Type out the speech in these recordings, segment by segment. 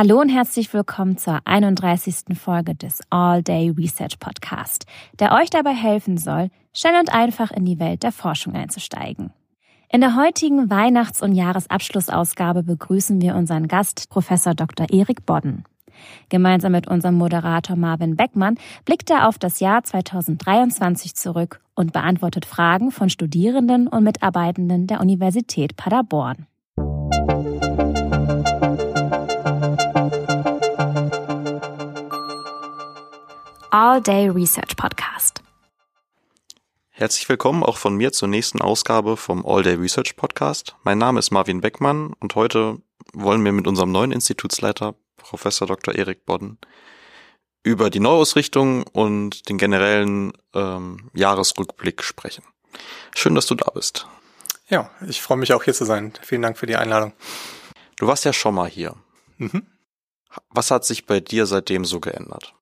Hallo und herzlich willkommen zur 31. Folge des All Day Research Podcast, der euch dabei helfen soll, schnell und einfach in die Welt der Forschung einzusteigen. In der heutigen Weihnachts- und Jahresabschlussausgabe begrüßen wir unseren Gast, Professor Dr. Erik Bodden. Gemeinsam mit unserem Moderator Marvin Beckmann blickt er auf das Jahr 2023 zurück und beantwortet Fragen von Studierenden und Mitarbeitenden der Universität Paderborn. All Day Research Podcast. Herzlich willkommen auch von mir zur nächsten Ausgabe vom All Day Research Podcast. Mein Name ist Marvin Beckmann und heute wollen wir mit unserem neuen Institutsleiter, Professor Dr. Erik Bodden, über die Neuausrichtung und den generellen ähm, Jahresrückblick sprechen. Schön, dass du da bist. Ja, ich freue mich auch hier zu sein. Vielen Dank für die Einladung. Du warst ja schon mal hier. Mhm. Was hat sich bei dir seitdem so geändert?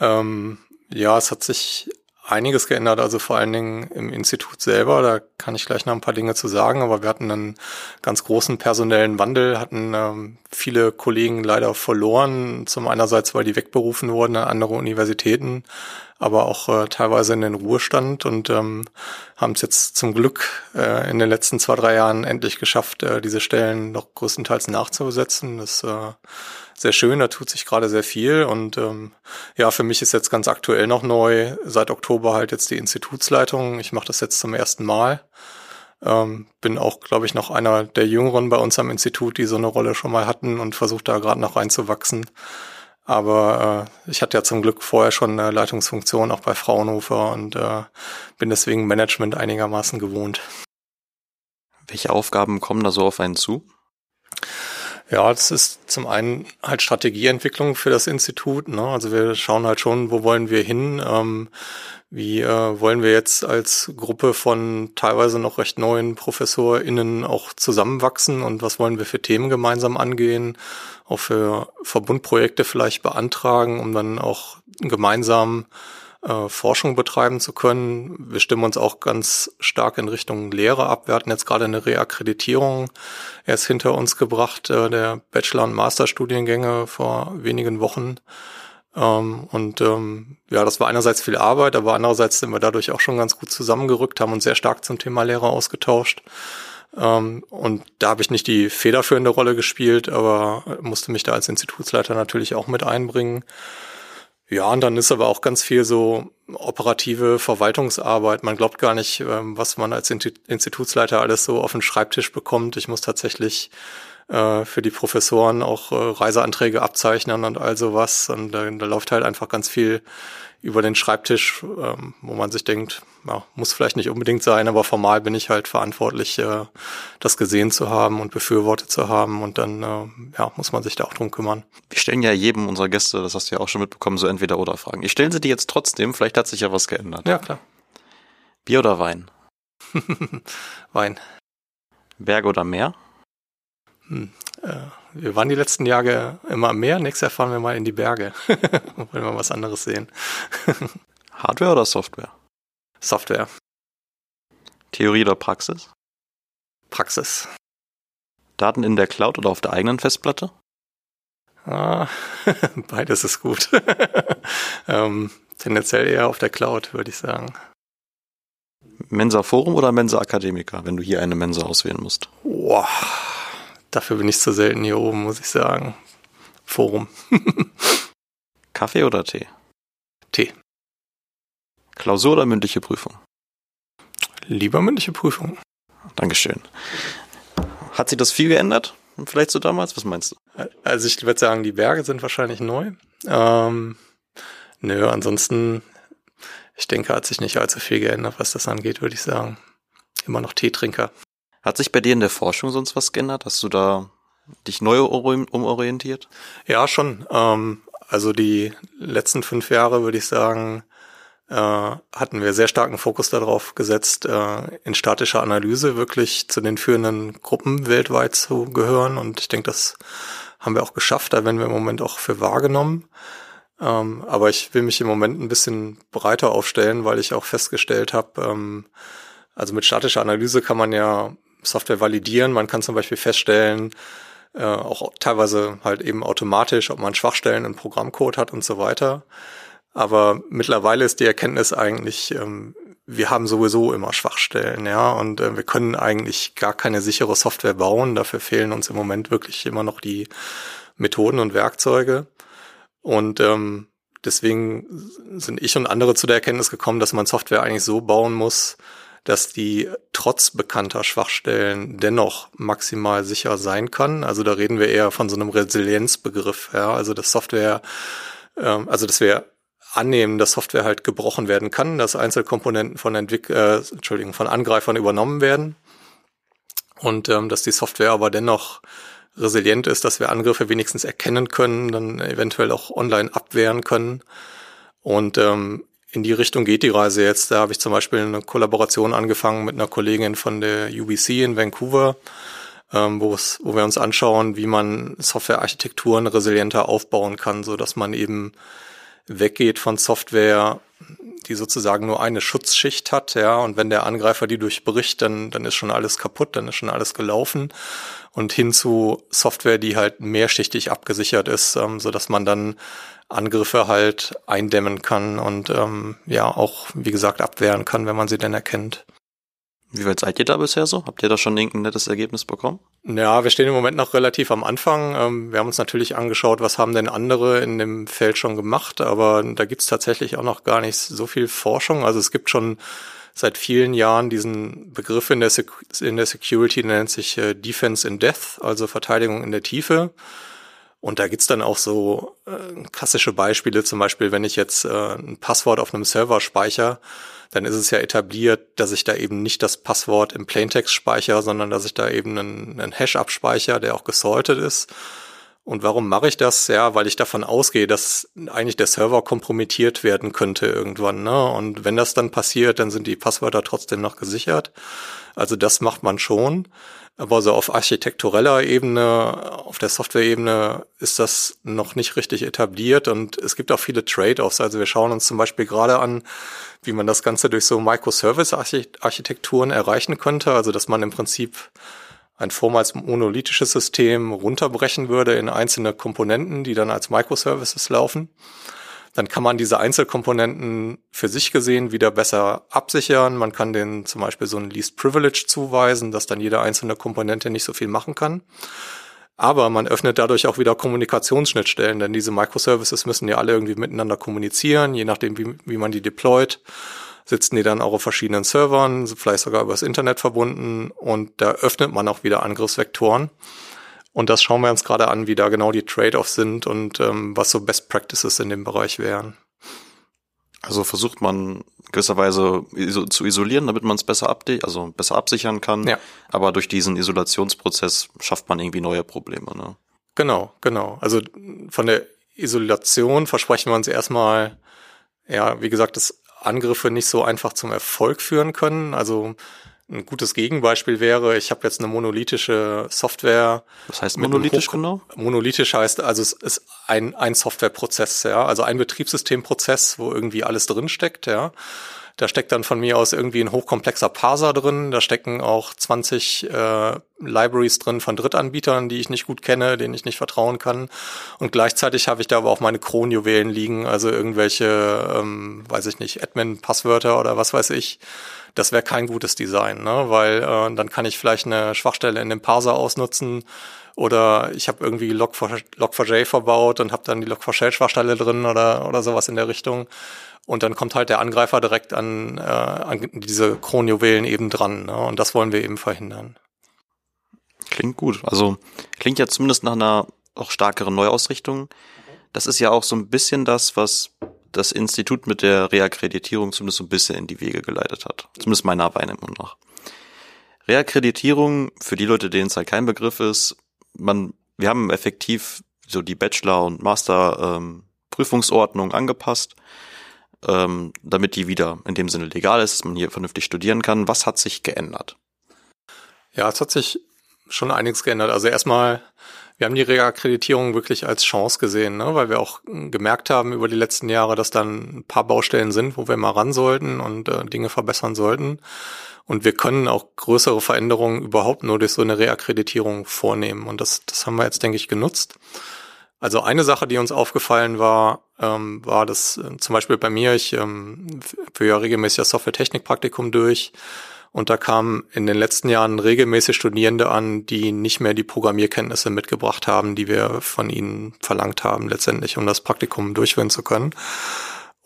Ähm, ja, es hat sich einiges geändert, also vor allen Dingen im Institut selber. Da kann ich gleich noch ein paar Dinge zu sagen, aber wir hatten einen ganz großen personellen Wandel, hatten ähm, viele Kollegen leider verloren. Zum einerseits, weil die wegberufen wurden an andere Universitäten, aber auch äh, teilweise in den Ruhestand und ähm, haben es jetzt zum Glück äh, in den letzten zwei, drei Jahren endlich geschafft, äh, diese Stellen noch größtenteils nachzusetzen. Das äh, sehr schön, da tut sich gerade sehr viel und ähm, ja, für mich ist jetzt ganz aktuell noch neu, seit Oktober halt jetzt die Institutsleitung. Ich mache das jetzt zum ersten Mal. Ähm, bin auch, glaube ich, noch einer der Jüngeren bei uns am Institut, die so eine Rolle schon mal hatten und versuche da gerade noch reinzuwachsen. Aber äh, ich hatte ja zum Glück vorher schon eine Leitungsfunktion auch bei Fraunhofer und äh, bin deswegen Management einigermaßen gewohnt. Welche Aufgaben kommen da so auf einen zu? Ja, das ist zum einen halt Strategieentwicklung für das Institut. Ne? Also wir schauen halt schon, wo wollen wir hin? Ähm, wie äh, wollen wir jetzt als Gruppe von teilweise noch recht neuen ProfessorInnen auch zusammenwachsen und was wollen wir für Themen gemeinsam angehen? Auch für Verbundprojekte vielleicht beantragen, um dann auch gemeinsam äh, Forschung betreiben zu können. Wir stimmen uns auch ganz stark in Richtung Lehre ab. Wir hatten jetzt gerade eine Reakkreditierung erst hinter uns gebracht, äh, der Bachelor- und Masterstudiengänge vor wenigen Wochen. Ähm, und ähm, ja, das war einerseits viel Arbeit, aber andererseits sind wir dadurch auch schon ganz gut zusammengerückt, haben uns sehr stark zum Thema Lehre ausgetauscht. Ähm, und da habe ich nicht die federführende Rolle gespielt, aber musste mich da als Institutsleiter natürlich auch mit einbringen. Ja, und dann ist aber auch ganz viel so operative Verwaltungsarbeit. Man glaubt gar nicht, ähm, was man als Institutsleiter alles so auf den Schreibtisch bekommt. Ich muss tatsächlich äh, für die Professoren auch äh, Reiseanträge abzeichnen und all sowas. Und da, da läuft halt einfach ganz viel über den Schreibtisch, ähm, wo man sich denkt, ja, muss vielleicht nicht unbedingt sein, aber formal bin ich halt verantwortlich, äh, das gesehen zu haben und befürwortet zu haben und dann äh, ja, muss man sich da auch drum kümmern. Wir stellen ja jedem unserer Gäste, das hast du ja auch schon mitbekommen, so entweder oder Fragen. Ich stelle sie dir jetzt trotzdem, vielleicht hat sich ja was geändert. Ja, klar. Bier oder Wein? Wein. Berge oder Meer? Hm, äh, wir waren die letzten Jahre immer am Meer, nächstes Jahr fahren wir mal in die Berge. Wollen wir was anderes sehen. Hardware oder Software? Software. Theorie oder Praxis? Praxis. Daten in der Cloud oder auf der eigenen Festplatte? Ah, beides ist gut. ähm, tendenziell eher auf der Cloud, würde ich sagen. Mensa Forum oder Mensa Akademiker, wenn du hier eine Mensa auswählen musst? Boah, dafür bin ich zu selten hier oben, muss ich sagen. Forum. Kaffee oder Tee? Tee. Klausur oder mündliche Prüfung? Lieber mündliche Prüfung. Dankeschön. Hat sich das viel geändert? Vielleicht so damals? Was meinst du? Also ich würde sagen, die Berge sind wahrscheinlich neu. Ähm, nö, ansonsten, ich denke, hat sich nicht allzu viel geändert, was das angeht, würde ich sagen. Immer noch Teetrinker. Hat sich bei dir in der Forschung sonst was geändert? Hast du da dich neu umorientiert? Ja, schon. Ähm, also die letzten fünf Jahre, würde ich sagen, äh, hatten wir sehr starken Fokus darauf gesetzt, äh, in statischer Analyse wirklich zu den führenden Gruppen weltweit zu gehören. Und ich denke, das haben wir auch geschafft. Da werden wir im Moment auch für wahrgenommen. Ähm, aber ich will mich im Moment ein bisschen breiter aufstellen, weil ich auch festgestellt habe, ähm, also mit statischer Analyse kann man ja Software validieren. Man kann zum Beispiel feststellen, äh, auch teilweise halt eben automatisch, ob man Schwachstellen im Programmcode hat und so weiter. Aber mittlerweile ist die Erkenntnis eigentlich, ähm, wir haben sowieso immer Schwachstellen, ja, und äh, wir können eigentlich gar keine sichere Software bauen. Dafür fehlen uns im Moment wirklich immer noch die Methoden und Werkzeuge. Und ähm, deswegen sind ich und andere zu der Erkenntnis gekommen, dass man Software eigentlich so bauen muss, dass die trotz bekannter Schwachstellen dennoch maximal sicher sein kann. Also da reden wir eher von so einem Resilienzbegriff, ja, also dass Software, ähm, also dass wir annehmen, dass Software halt gebrochen werden kann, dass Einzelkomponenten von Entwick äh, Entschuldigung, von Angreifern übernommen werden und ähm, dass die Software aber dennoch resilient ist, dass wir Angriffe wenigstens erkennen können, dann eventuell auch online abwehren können. Und ähm, in die Richtung geht die Reise jetzt. Da habe ich zum Beispiel eine Kollaboration angefangen mit einer Kollegin von der UBC in Vancouver, ähm, wo, wir uns anschauen, wie man Softwarearchitekturen resilienter aufbauen kann, so dass man eben weggeht von Software, die sozusagen nur eine Schutzschicht hat, ja, und wenn der Angreifer die durchbricht, dann, dann ist schon alles kaputt, dann ist schon alles gelaufen und hin zu Software, die halt mehrschichtig abgesichert ist, ähm, so dass man dann Angriffe halt eindämmen kann und ähm, ja auch, wie gesagt, abwehren kann, wenn man sie denn erkennt. Wie weit seid ihr da bisher so? Habt ihr da schon irgendein nettes Ergebnis bekommen? Ja, wir stehen im Moment noch relativ am Anfang. Ähm, wir haben uns natürlich angeschaut, was haben denn andere in dem Feld schon gemacht, aber da gibt's tatsächlich auch noch gar nicht so viel Forschung. Also es gibt schon seit vielen Jahren diesen Begriff in der, Sec in der Security, der nennt sich äh, Defense in Death, also Verteidigung in der Tiefe. Und da gibt's dann auch so äh, klassische Beispiele, zum Beispiel, wenn ich jetzt äh, ein Passwort auf einem Server speichere, dann ist es ja etabliert, dass ich da eben nicht das Passwort im Plaintext speichere, sondern dass ich da eben einen, einen Hash abspeichere, der auch gesaltet ist. Und warum mache ich das? Ja, weil ich davon ausgehe, dass eigentlich der Server kompromittiert werden könnte irgendwann. Ne? Und wenn das dann passiert, dann sind die Passwörter trotzdem noch gesichert. Also das macht man schon. Aber so auf architektureller Ebene, auf der Software-Ebene ist das noch nicht richtig etabliert und es gibt auch viele Trade-offs. Also wir schauen uns zum Beispiel gerade an, wie man das Ganze durch so Microservice-Architekturen erreichen könnte. Also dass man im Prinzip ein vormals monolithisches System runterbrechen würde in einzelne Komponenten, die dann als Microservices laufen dann kann man diese Einzelkomponenten für sich gesehen wieder besser absichern. Man kann denen zum Beispiel so ein Least Privilege zuweisen, dass dann jede einzelne Komponente nicht so viel machen kann. Aber man öffnet dadurch auch wieder Kommunikationsschnittstellen, denn diese Microservices müssen ja alle irgendwie miteinander kommunizieren, je nachdem, wie, wie man die deployt sitzen die dann auch auf verschiedenen Servern, vielleicht sogar übers Internet verbunden und da öffnet man auch wieder Angriffsvektoren. Und das schauen wir uns gerade an, wie da genau die Trade-offs sind und ähm, was so Best Practices in dem Bereich wären. Also versucht man gewisserweise zu isolieren, damit man es besser abde also besser absichern kann. Ja. Aber durch diesen Isolationsprozess schafft man irgendwie neue Probleme. Ne? Genau, genau. Also von der Isolation versprechen wir uns erstmal, ja, wie gesagt, dass Angriffe nicht so einfach zum Erfolg führen können. Also ein gutes Gegenbeispiel wäre, ich habe jetzt eine monolithische Software. Was heißt monolithisch genau? Monolithisch heißt, also es ist ein, ein Softwareprozess, ja, also ein Betriebssystemprozess, wo irgendwie alles drinsteckt, ja. Da steckt dann von mir aus irgendwie ein hochkomplexer Parser drin. Da stecken auch 20 äh, Libraries drin von Drittanbietern, die ich nicht gut kenne, denen ich nicht vertrauen kann. Und gleichzeitig habe ich da aber auch meine Kronjuwelen liegen, also irgendwelche, ähm, weiß ich nicht, Admin-Passwörter oder was weiß ich das wäre kein gutes Design, ne? weil äh, dann kann ich vielleicht eine Schwachstelle in dem Parser ausnutzen oder ich habe irgendwie Log4j verbaut und habe dann die Log4shell-Schwachstelle drin oder, oder sowas in der Richtung. Und dann kommt halt der Angreifer direkt an, äh, an diese Kronjuwelen eben dran. Ne? Und das wollen wir eben verhindern. Klingt gut. Also klingt ja zumindest nach einer auch stärkeren Neuausrichtung. Das ist ja auch so ein bisschen das, was das Institut mit der Reakkreditierung zumindest so ein bisschen in die Wege geleitet hat. Zumindest meiner Wahrnehmung nach. Reakkreditierung, für die Leute, denen es halt kein Begriff ist, man, wir haben effektiv so die Bachelor- und Master-Prüfungsordnung ähm, angepasst, ähm, damit die wieder in dem Sinne legal ist, dass man hier vernünftig studieren kann. Was hat sich geändert? Ja, es hat sich schon einiges geändert. Also erstmal wir haben die Reakkreditierung wirklich als Chance gesehen, ne? weil wir auch gemerkt haben über die letzten Jahre, dass dann ein paar Baustellen sind, wo wir mal ran sollten und äh, Dinge verbessern sollten. Und wir können auch größere Veränderungen überhaupt nur durch so eine Reakkreditierung vornehmen. Und das, das haben wir jetzt, denke ich, genutzt. Also eine Sache, die uns aufgefallen war, ähm, war dass äh, zum Beispiel bei mir, ich ähm, führe ja regelmäßig das Software-Technik-Praktikum durch und da kamen in den letzten Jahren regelmäßig Studierende an, die nicht mehr die Programmierkenntnisse mitgebracht haben, die wir von ihnen verlangt haben, letztendlich, um das Praktikum durchführen zu können.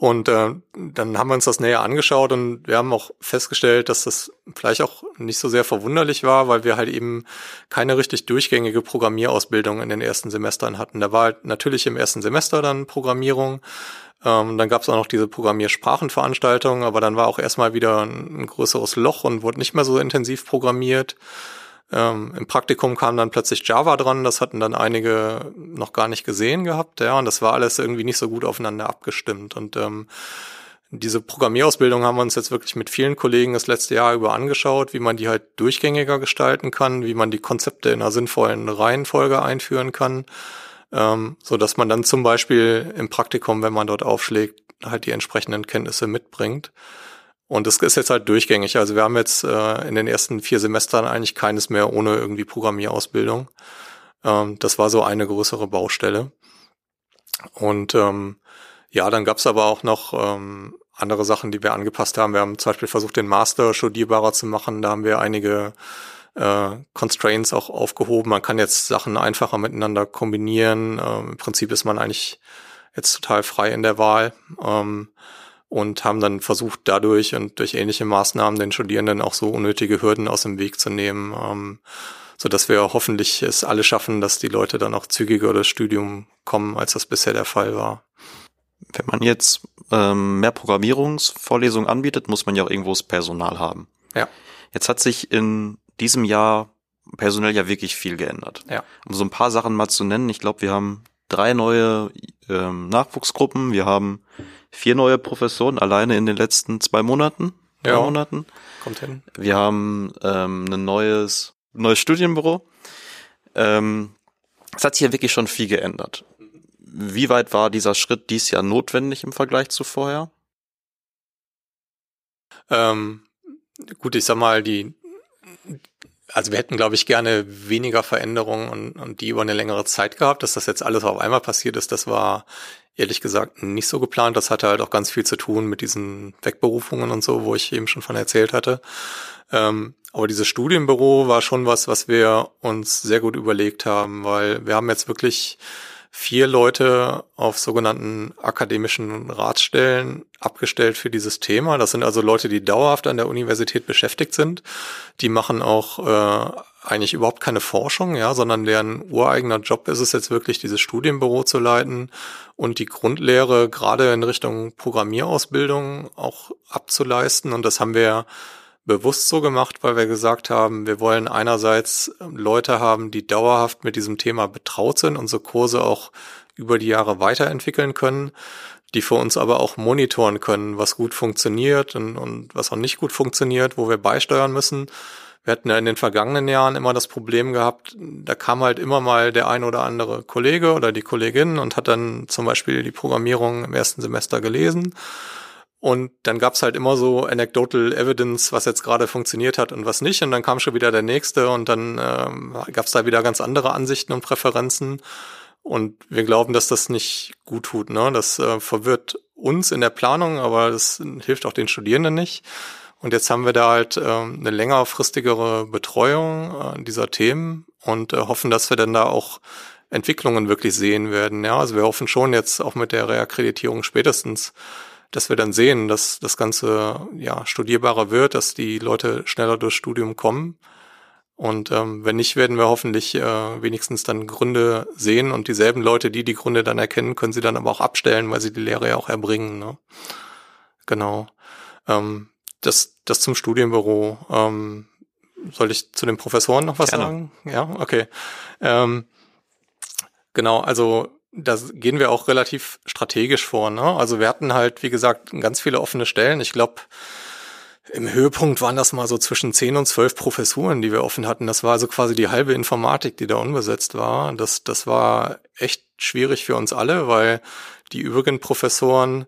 Und äh, dann haben wir uns das näher angeschaut und wir haben auch festgestellt, dass das vielleicht auch nicht so sehr verwunderlich war, weil wir halt eben keine richtig durchgängige Programmierausbildung in den ersten Semestern hatten. Da war halt natürlich im ersten Semester dann Programmierung, ähm, dann gab es auch noch diese Programmiersprachenveranstaltung, aber dann war auch erstmal wieder ein, ein größeres Loch und wurde nicht mehr so intensiv programmiert. Ähm, Im Praktikum kam dann plötzlich Java dran, das hatten dann einige noch gar nicht gesehen gehabt, ja, und das war alles irgendwie nicht so gut aufeinander abgestimmt. Und ähm, diese Programmierausbildung haben wir uns jetzt wirklich mit vielen Kollegen das letzte Jahr über angeschaut, wie man die halt durchgängiger gestalten kann, wie man die Konzepte in einer sinnvollen Reihenfolge einführen kann, ähm, so dass man dann zum Beispiel im Praktikum, wenn man dort aufschlägt, halt die entsprechenden Kenntnisse mitbringt. Und das ist jetzt halt durchgängig. Also wir haben jetzt äh, in den ersten vier Semestern eigentlich keines mehr ohne irgendwie Programmierausbildung. Ähm, das war so eine größere Baustelle. Und ähm, ja, dann gab's aber auch noch ähm, andere Sachen, die wir angepasst haben. Wir haben zum Beispiel versucht, den Master studierbarer zu machen. Da haben wir einige äh, Constraints auch aufgehoben. Man kann jetzt Sachen einfacher miteinander kombinieren. Ähm, Im Prinzip ist man eigentlich jetzt total frei in der Wahl. Ähm, und haben dann versucht, dadurch und durch ähnliche Maßnahmen den Studierenden auch so unnötige Hürden aus dem Weg zu nehmen, ähm, so dass wir hoffentlich es alle schaffen, dass die Leute dann auch zügiger das Studium kommen, als das bisher der Fall war. Wenn man jetzt ähm, mehr Programmierungsvorlesungen anbietet, muss man ja auch irgendwo das Personal haben. Ja. Jetzt hat sich in diesem Jahr personell ja wirklich viel geändert. Ja. Um so ein paar Sachen mal zu nennen, ich glaube, wir haben drei neue ähm, Nachwuchsgruppen, wir haben vier neue Professoren alleine in den letzten zwei Monaten. Ja. Monaten. Kommt hin. Wir haben ähm, ein neues, neues Studienbüro. Ähm, es hat sich ja wirklich schon viel geändert. Wie weit war dieser Schritt dies Jahr notwendig im Vergleich zu vorher? Ähm, gut, ich sag mal, die, also wir hätten, glaube ich, gerne weniger Veränderungen und, und die über eine längere Zeit gehabt. Dass das jetzt alles auf einmal passiert ist, das war ehrlich gesagt nicht so geplant. Das hatte halt auch ganz viel zu tun mit diesen Wegberufungen und so, wo ich eben schon von erzählt hatte. Ähm, aber dieses Studienbüro war schon was, was wir uns sehr gut überlegt haben, weil wir haben jetzt wirklich vier Leute auf sogenannten akademischen Ratsstellen abgestellt für dieses Thema. Das sind also Leute, die dauerhaft an der Universität beschäftigt sind. Die machen auch äh, eigentlich überhaupt keine Forschung, ja, sondern deren ureigener Job ist es jetzt wirklich, dieses Studienbüro zu leiten und die Grundlehre gerade in Richtung Programmierausbildung auch abzuleisten. Und das haben wir bewusst so gemacht, weil wir gesagt haben, wir wollen einerseits Leute haben, die dauerhaft mit diesem Thema betraut sind, unsere Kurse auch über die Jahre weiterentwickeln können, die für uns aber auch monitoren können, was gut funktioniert und, und was auch nicht gut funktioniert, wo wir beisteuern müssen. Wir hatten ja in den vergangenen Jahren immer das Problem gehabt, da kam halt immer mal der ein oder andere Kollege oder die Kollegin und hat dann zum Beispiel die Programmierung im ersten Semester gelesen und dann gab's halt immer so anecdotal evidence, was jetzt gerade funktioniert hat und was nicht. Und dann kam schon wieder der nächste und dann ähm, gab's da wieder ganz andere Ansichten und Präferenzen. Und wir glauben, dass das nicht gut tut. Ne? Das äh, verwirrt uns in der Planung, aber das hilft auch den Studierenden nicht. Und jetzt haben wir da halt äh, eine längerfristigere Betreuung äh, dieser Themen und äh, hoffen, dass wir dann da auch Entwicklungen wirklich sehen werden. Ja, also wir hoffen schon jetzt auch mit der Reakkreditierung spätestens dass wir dann sehen, dass das Ganze ja studierbarer wird, dass die Leute schneller durchs Studium kommen. Und ähm, wenn nicht, werden wir hoffentlich äh, wenigstens dann Gründe sehen und dieselben Leute, die die Gründe dann erkennen, können sie dann aber auch abstellen, weil sie die Lehre ja auch erbringen. Ne? Genau. Ähm, das, das zum Studienbüro. Ähm, soll ich zu den Professoren noch was Gerne. sagen? Ja, okay. Ähm, genau, also da gehen wir auch relativ strategisch vor. Ne? Also wir hatten halt, wie gesagt, ganz viele offene Stellen. Ich glaube, im Höhepunkt waren das mal so zwischen zehn und zwölf Professuren, die wir offen hatten. Das war also quasi die halbe Informatik, die da unbesetzt war. Das, das war echt schwierig für uns alle, weil die übrigen Professoren,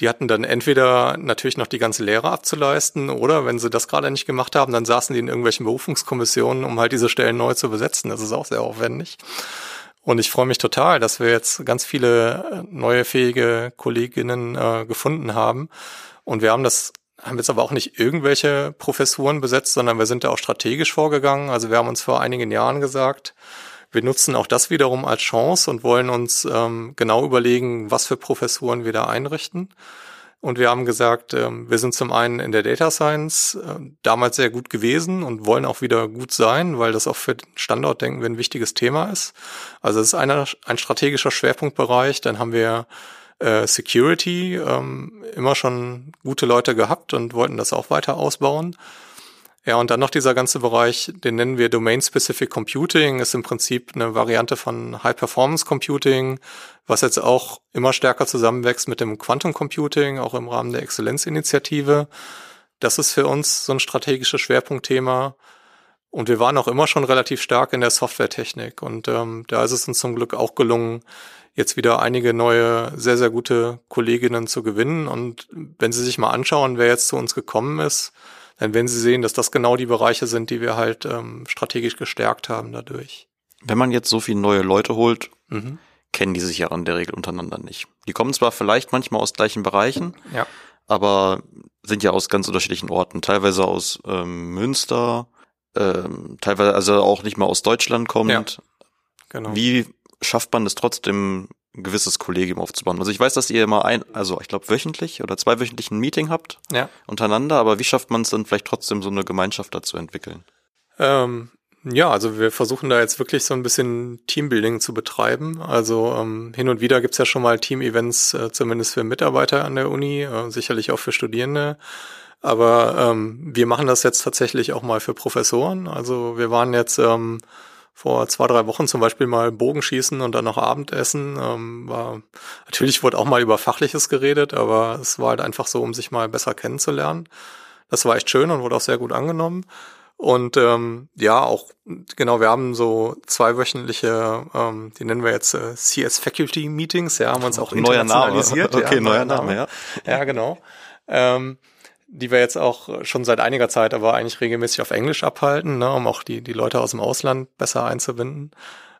die hatten dann entweder natürlich noch die ganze Lehre abzuleisten oder wenn sie das gerade nicht gemacht haben, dann saßen die in irgendwelchen Berufungskommissionen, um halt diese Stellen neu zu besetzen. Das ist auch sehr aufwendig. Und ich freue mich total, dass wir jetzt ganz viele äh, neue fähige Kolleginnen äh, gefunden haben. Und wir haben das haben jetzt aber auch nicht irgendwelche Professuren besetzt, sondern wir sind da auch strategisch vorgegangen. Also wir haben uns vor einigen Jahren gesagt, wir nutzen auch das wiederum als Chance und wollen uns ähm, genau überlegen, was für Professuren wir da einrichten. Und wir haben gesagt, ähm, wir sind zum einen in der Data Science äh, damals sehr gut gewesen und wollen auch wieder gut sein, weil das auch für den Standortdenken ein wichtiges Thema ist. Also es ist einer, ein strategischer Schwerpunktbereich. Dann haben wir äh, Security ähm, immer schon gute Leute gehabt und wollten das auch weiter ausbauen. Ja, und dann noch dieser ganze Bereich, den nennen wir Domain-Specific Computing, ist im Prinzip eine Variante von High-Performance Computing, was jetzt auch immer stärker zusammenwächst mit dem Quantum Computing, auch im Rahmen der Exzellenzinitiative. Das ist für uns so ein strategisches Schwerpunktthema. Und wir waren auch immer schon relativ stark in der Softwaretechnik. Und ähm, da ist es uns zum Glück auch gelungen, jetzt wieder einige neue, sehr, sehr gute Kolleginnen zu gewinnen. Und wenn Sie sich mal anschauen, wer jetzt zu uns gekommen ist, dann werden Sie sehen, dass das genau die Bereiche sind, die wir halt ähm, strategisch gestärkt haben dadurch. Wenn man jetzt so viele neue Leute holt, mhm. kennen die sich ja in der Regel untereinander nicht. Die kommen zwar vielleicht manchmal aus gleichen Bereichen, ja. aber sind ja aus ganz unterschiedlichen Orten. Teilweise aus ähm, Münster, ähm, teilweise also auch nicht mal aus Deutschland kommt. Ja, genau. Wie schafft man es trotzdem, ein gewisses Kollegium aufzubauen? Also ich weiß, dass ihr immer ein, also ich glaube wöchentlich oder zweiwöchentlich ein Meeting habt ja. untereinander, aber wie schafft man es dann vielleicht trotzdem so eine Gemeinschaft dazu entwickeln? Ähm, ja, also wir versuchen da jetzt wirklich so ein bisschen Teambuilding zu betreiben. Also ähm, hin und wieder gibt's ja schon mal Team-Events, äh, zumindest für Mitarbeiter an der Uni, äh, sicherlich auch für Studierende. Aber ähm, wir machen das jetzt tatsächlich auch mal für Professoren. Also wir waren jetzt ähm, vor zwei, drei Wochen zum Beispiel mal Bogenschießen und dann noch Abendessen. Ähm, war, natürlich wurde auch mal über Fachliches geredet, aber es war halt einfach so, um sich mal besser kennenzulernen. Das war echt schön und wurde auch sehr gut angenommen. Und ähm, ja, auch genau, wir haben so zweiwöchentliche, ähm, die nennen wir jetzt äh, CS Faculty Meetings, ja, haben uns auch neuer Name. Okay, ja, neuer Name, Name, ja. Ja, genau. Ähm, die wir jetzt auch schon seit einiger Zeit aber eigentlich regelmäßig auf Englisch abhalten, ne, um auch die, die Leute aus dem Ausland besser einzubinden.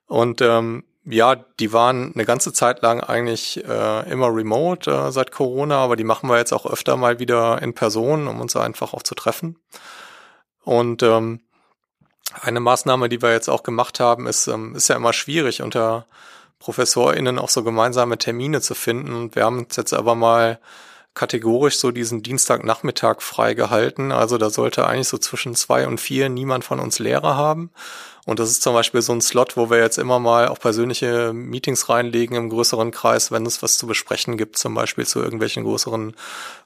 Und ähm, ja, die waren eine ganze Zeit lang eigentlich äh, immer remote äh, seit Corona, aber die machen wir jetzt auch öfter mal wieder in Person, um uns einfach auch zu treffen. Und ähm, eine Maßnahme, die wir jetzt auch gemacht haben, ist, ähm, ist ja immer schwierig, unter ProfessorInnen auch so gemeinsame Termine zu finden. Und wir haben uns jetzt aber mal kategorisch so diesen Dienstagnachmittag freigehalten. Also da sollte eigentlich so zwischen zwei und vier niemand von uns Lehrer haben. Und das ist zum Beispiel so ein Slot, wo wir jetzt immer mal auch persönliche Meetings reinlegen im größeren Kreis, wenn es was zu besprechen gibt, zum Beispiel zu irgendwelchen größeren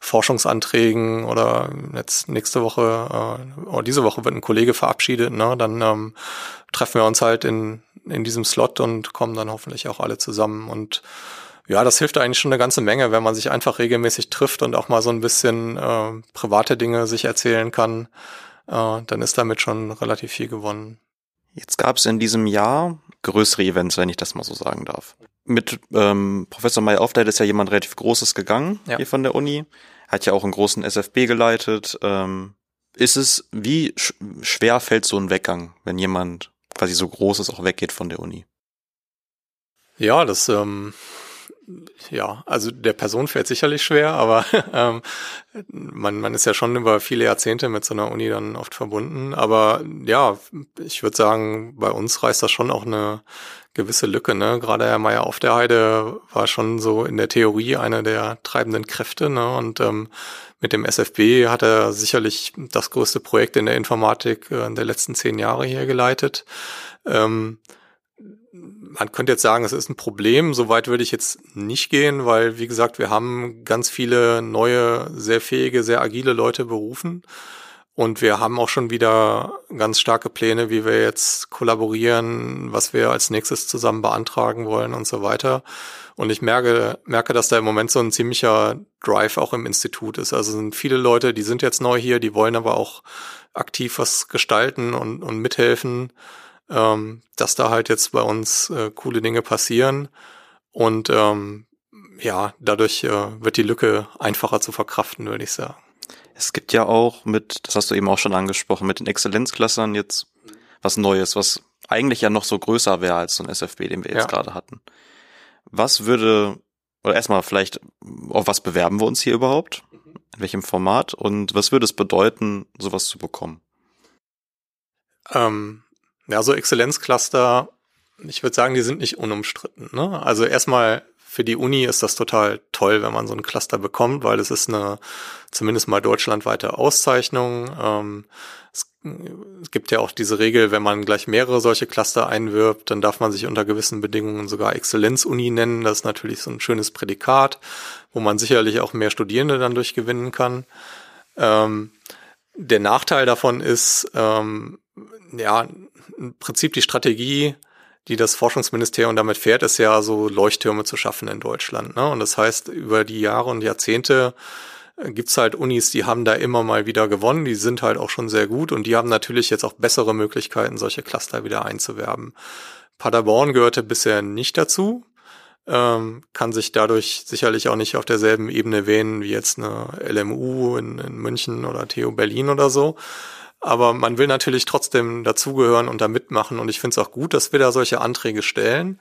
Forschungsanträgen oder jetzt nächste Woche äh, oder diese Woche wird ein Kollege verabschiedet, ne? dann ähm, treffen wir uns halt in, in diesem Slot und kommen dann hoffentlich auch alle zusammen und ja, das hilft eigentlich schon eine ganze Menge, wenn man sich einfach regelmäßig trifft und auch mal so ein bisschen äh, private Dinge sich erzählen kann. Äh, dann ist damit schon relativ viel gewonnen. Jetzt gab es in diesem Jahr größere Events, wenn ich das mal so sagen darf. Mit ähm, Professor Meyer Aufdeit ist ja jemand relativ Großes gegangen ja. hier von der Uni. Hat ja auch einen großen SFB geleitet. Ähm, ist es, wie sch schwer fällt so ein Weggang, wenn jemand quasi so Großes auch weggeht von der Uni? Ja, das ähm, ja, also der Person fällt sicherlich schwer, aber ähm, man, man ist ja schon über viele Jahrzehnte mit so einer Uni dann oft verbunden. Aber ja, ich würde sagen, bei uns reißt das schon auch eine gewisse Lücke. Ne? Gerade Herr Meier auf der Heide war schon so in der Theorie einer der treibenden Kräfte. Ne? Und ähm, mit dem SFB hat er sicherlich das größte Projekt in der Informatik äh, der letzten zehn Jahre hier geleitet. Ähm, man könnte jetzt sagen, es ist ein Problem. Soweit würde ich jetzt nicht gehen, weil, wie gesagt, wir haben ganz viele neue, sehr fähige, sehr agile Leute berufen. Und wir haben auch schon wieder ganz starke Pläne, wie wir jetzt kollaborieren, was wir als nächstes zusammen beantragen wollen und so weiter. Und ich merke, merke, dass da im Moment so ein ziemlicher Drive auch im Institut ist. Also sind viele Leute, die sind jetzt neu hier, die wollen aber auch aktiv was gestalten und, und mithelfen, ähm, dass da halt jetzt bei uns äh, coole Dinge passieren. Und ähm, ja, dadurch äh, wird die Lücke einfacher zu verkraften, würde ich sagen. Es gibt ja auch mit, das hast du eben auch schon angesprochen, mit den Exzellenzklassern jetzt was Neues, was eigentlich ja noch so größer wäre als so ein SFB, den wir jetzt ja. gerade hatten. Was würde, oder erstmal vielleicht, auf was bewerben wir uns hier überhaupt? In welchem Format? Und was würde es bedeuten, sowas zu bekommen? Ähm, ja, so Exzellenzcluster, ich würde sagen, die sind nicht unumstritten. Ne? Also erstmal für die Uni ist das total toll, wenn man so ein Cluster bekommt, weil es ist eine zumindest mal deutschlandweite Auszeichnung. Ähm, es, es, gibt ja auch diese Regel, wenn man gleich mehrere solche Cluster einwirbt, dann darf man sich unter gewissen Bedingungen sogar Exzellenzuni nennen. Das ist natürlich so ein schönes Prädikat, wo man sicherlich auch mehr Studierende dann durchgewinnen kann. Ähm, der Nachteil davon ist, ähm, ja, im Prinzip die Strategie, die das Forschungsministerium damit fährt, ist ja so Leuchttürme zu schaffen in Deutschland. Ne? Und das heißt, über die Jahre und Jahrzehnte äh, gibt's halt Unis, die haben da immer mal wieder gewonnen, die sind halt auch schon sehr gut und die haben natürlich jetzt auch bessere Möglichkeiten, solche Cluster wieder einzuwerben. Paderborn gehörte bisher nicht dazu, ähm, kann sich dadurch sicherlich auch nicht auf derselben Ebene wähnen wie jetzt eine LMU in, in München oder TU Berlin oder so. Aber man will natürlich trotzdem dazugehören und da mitmachen. Und ich finde es auch gut, dass wir da solche Anträge stellen,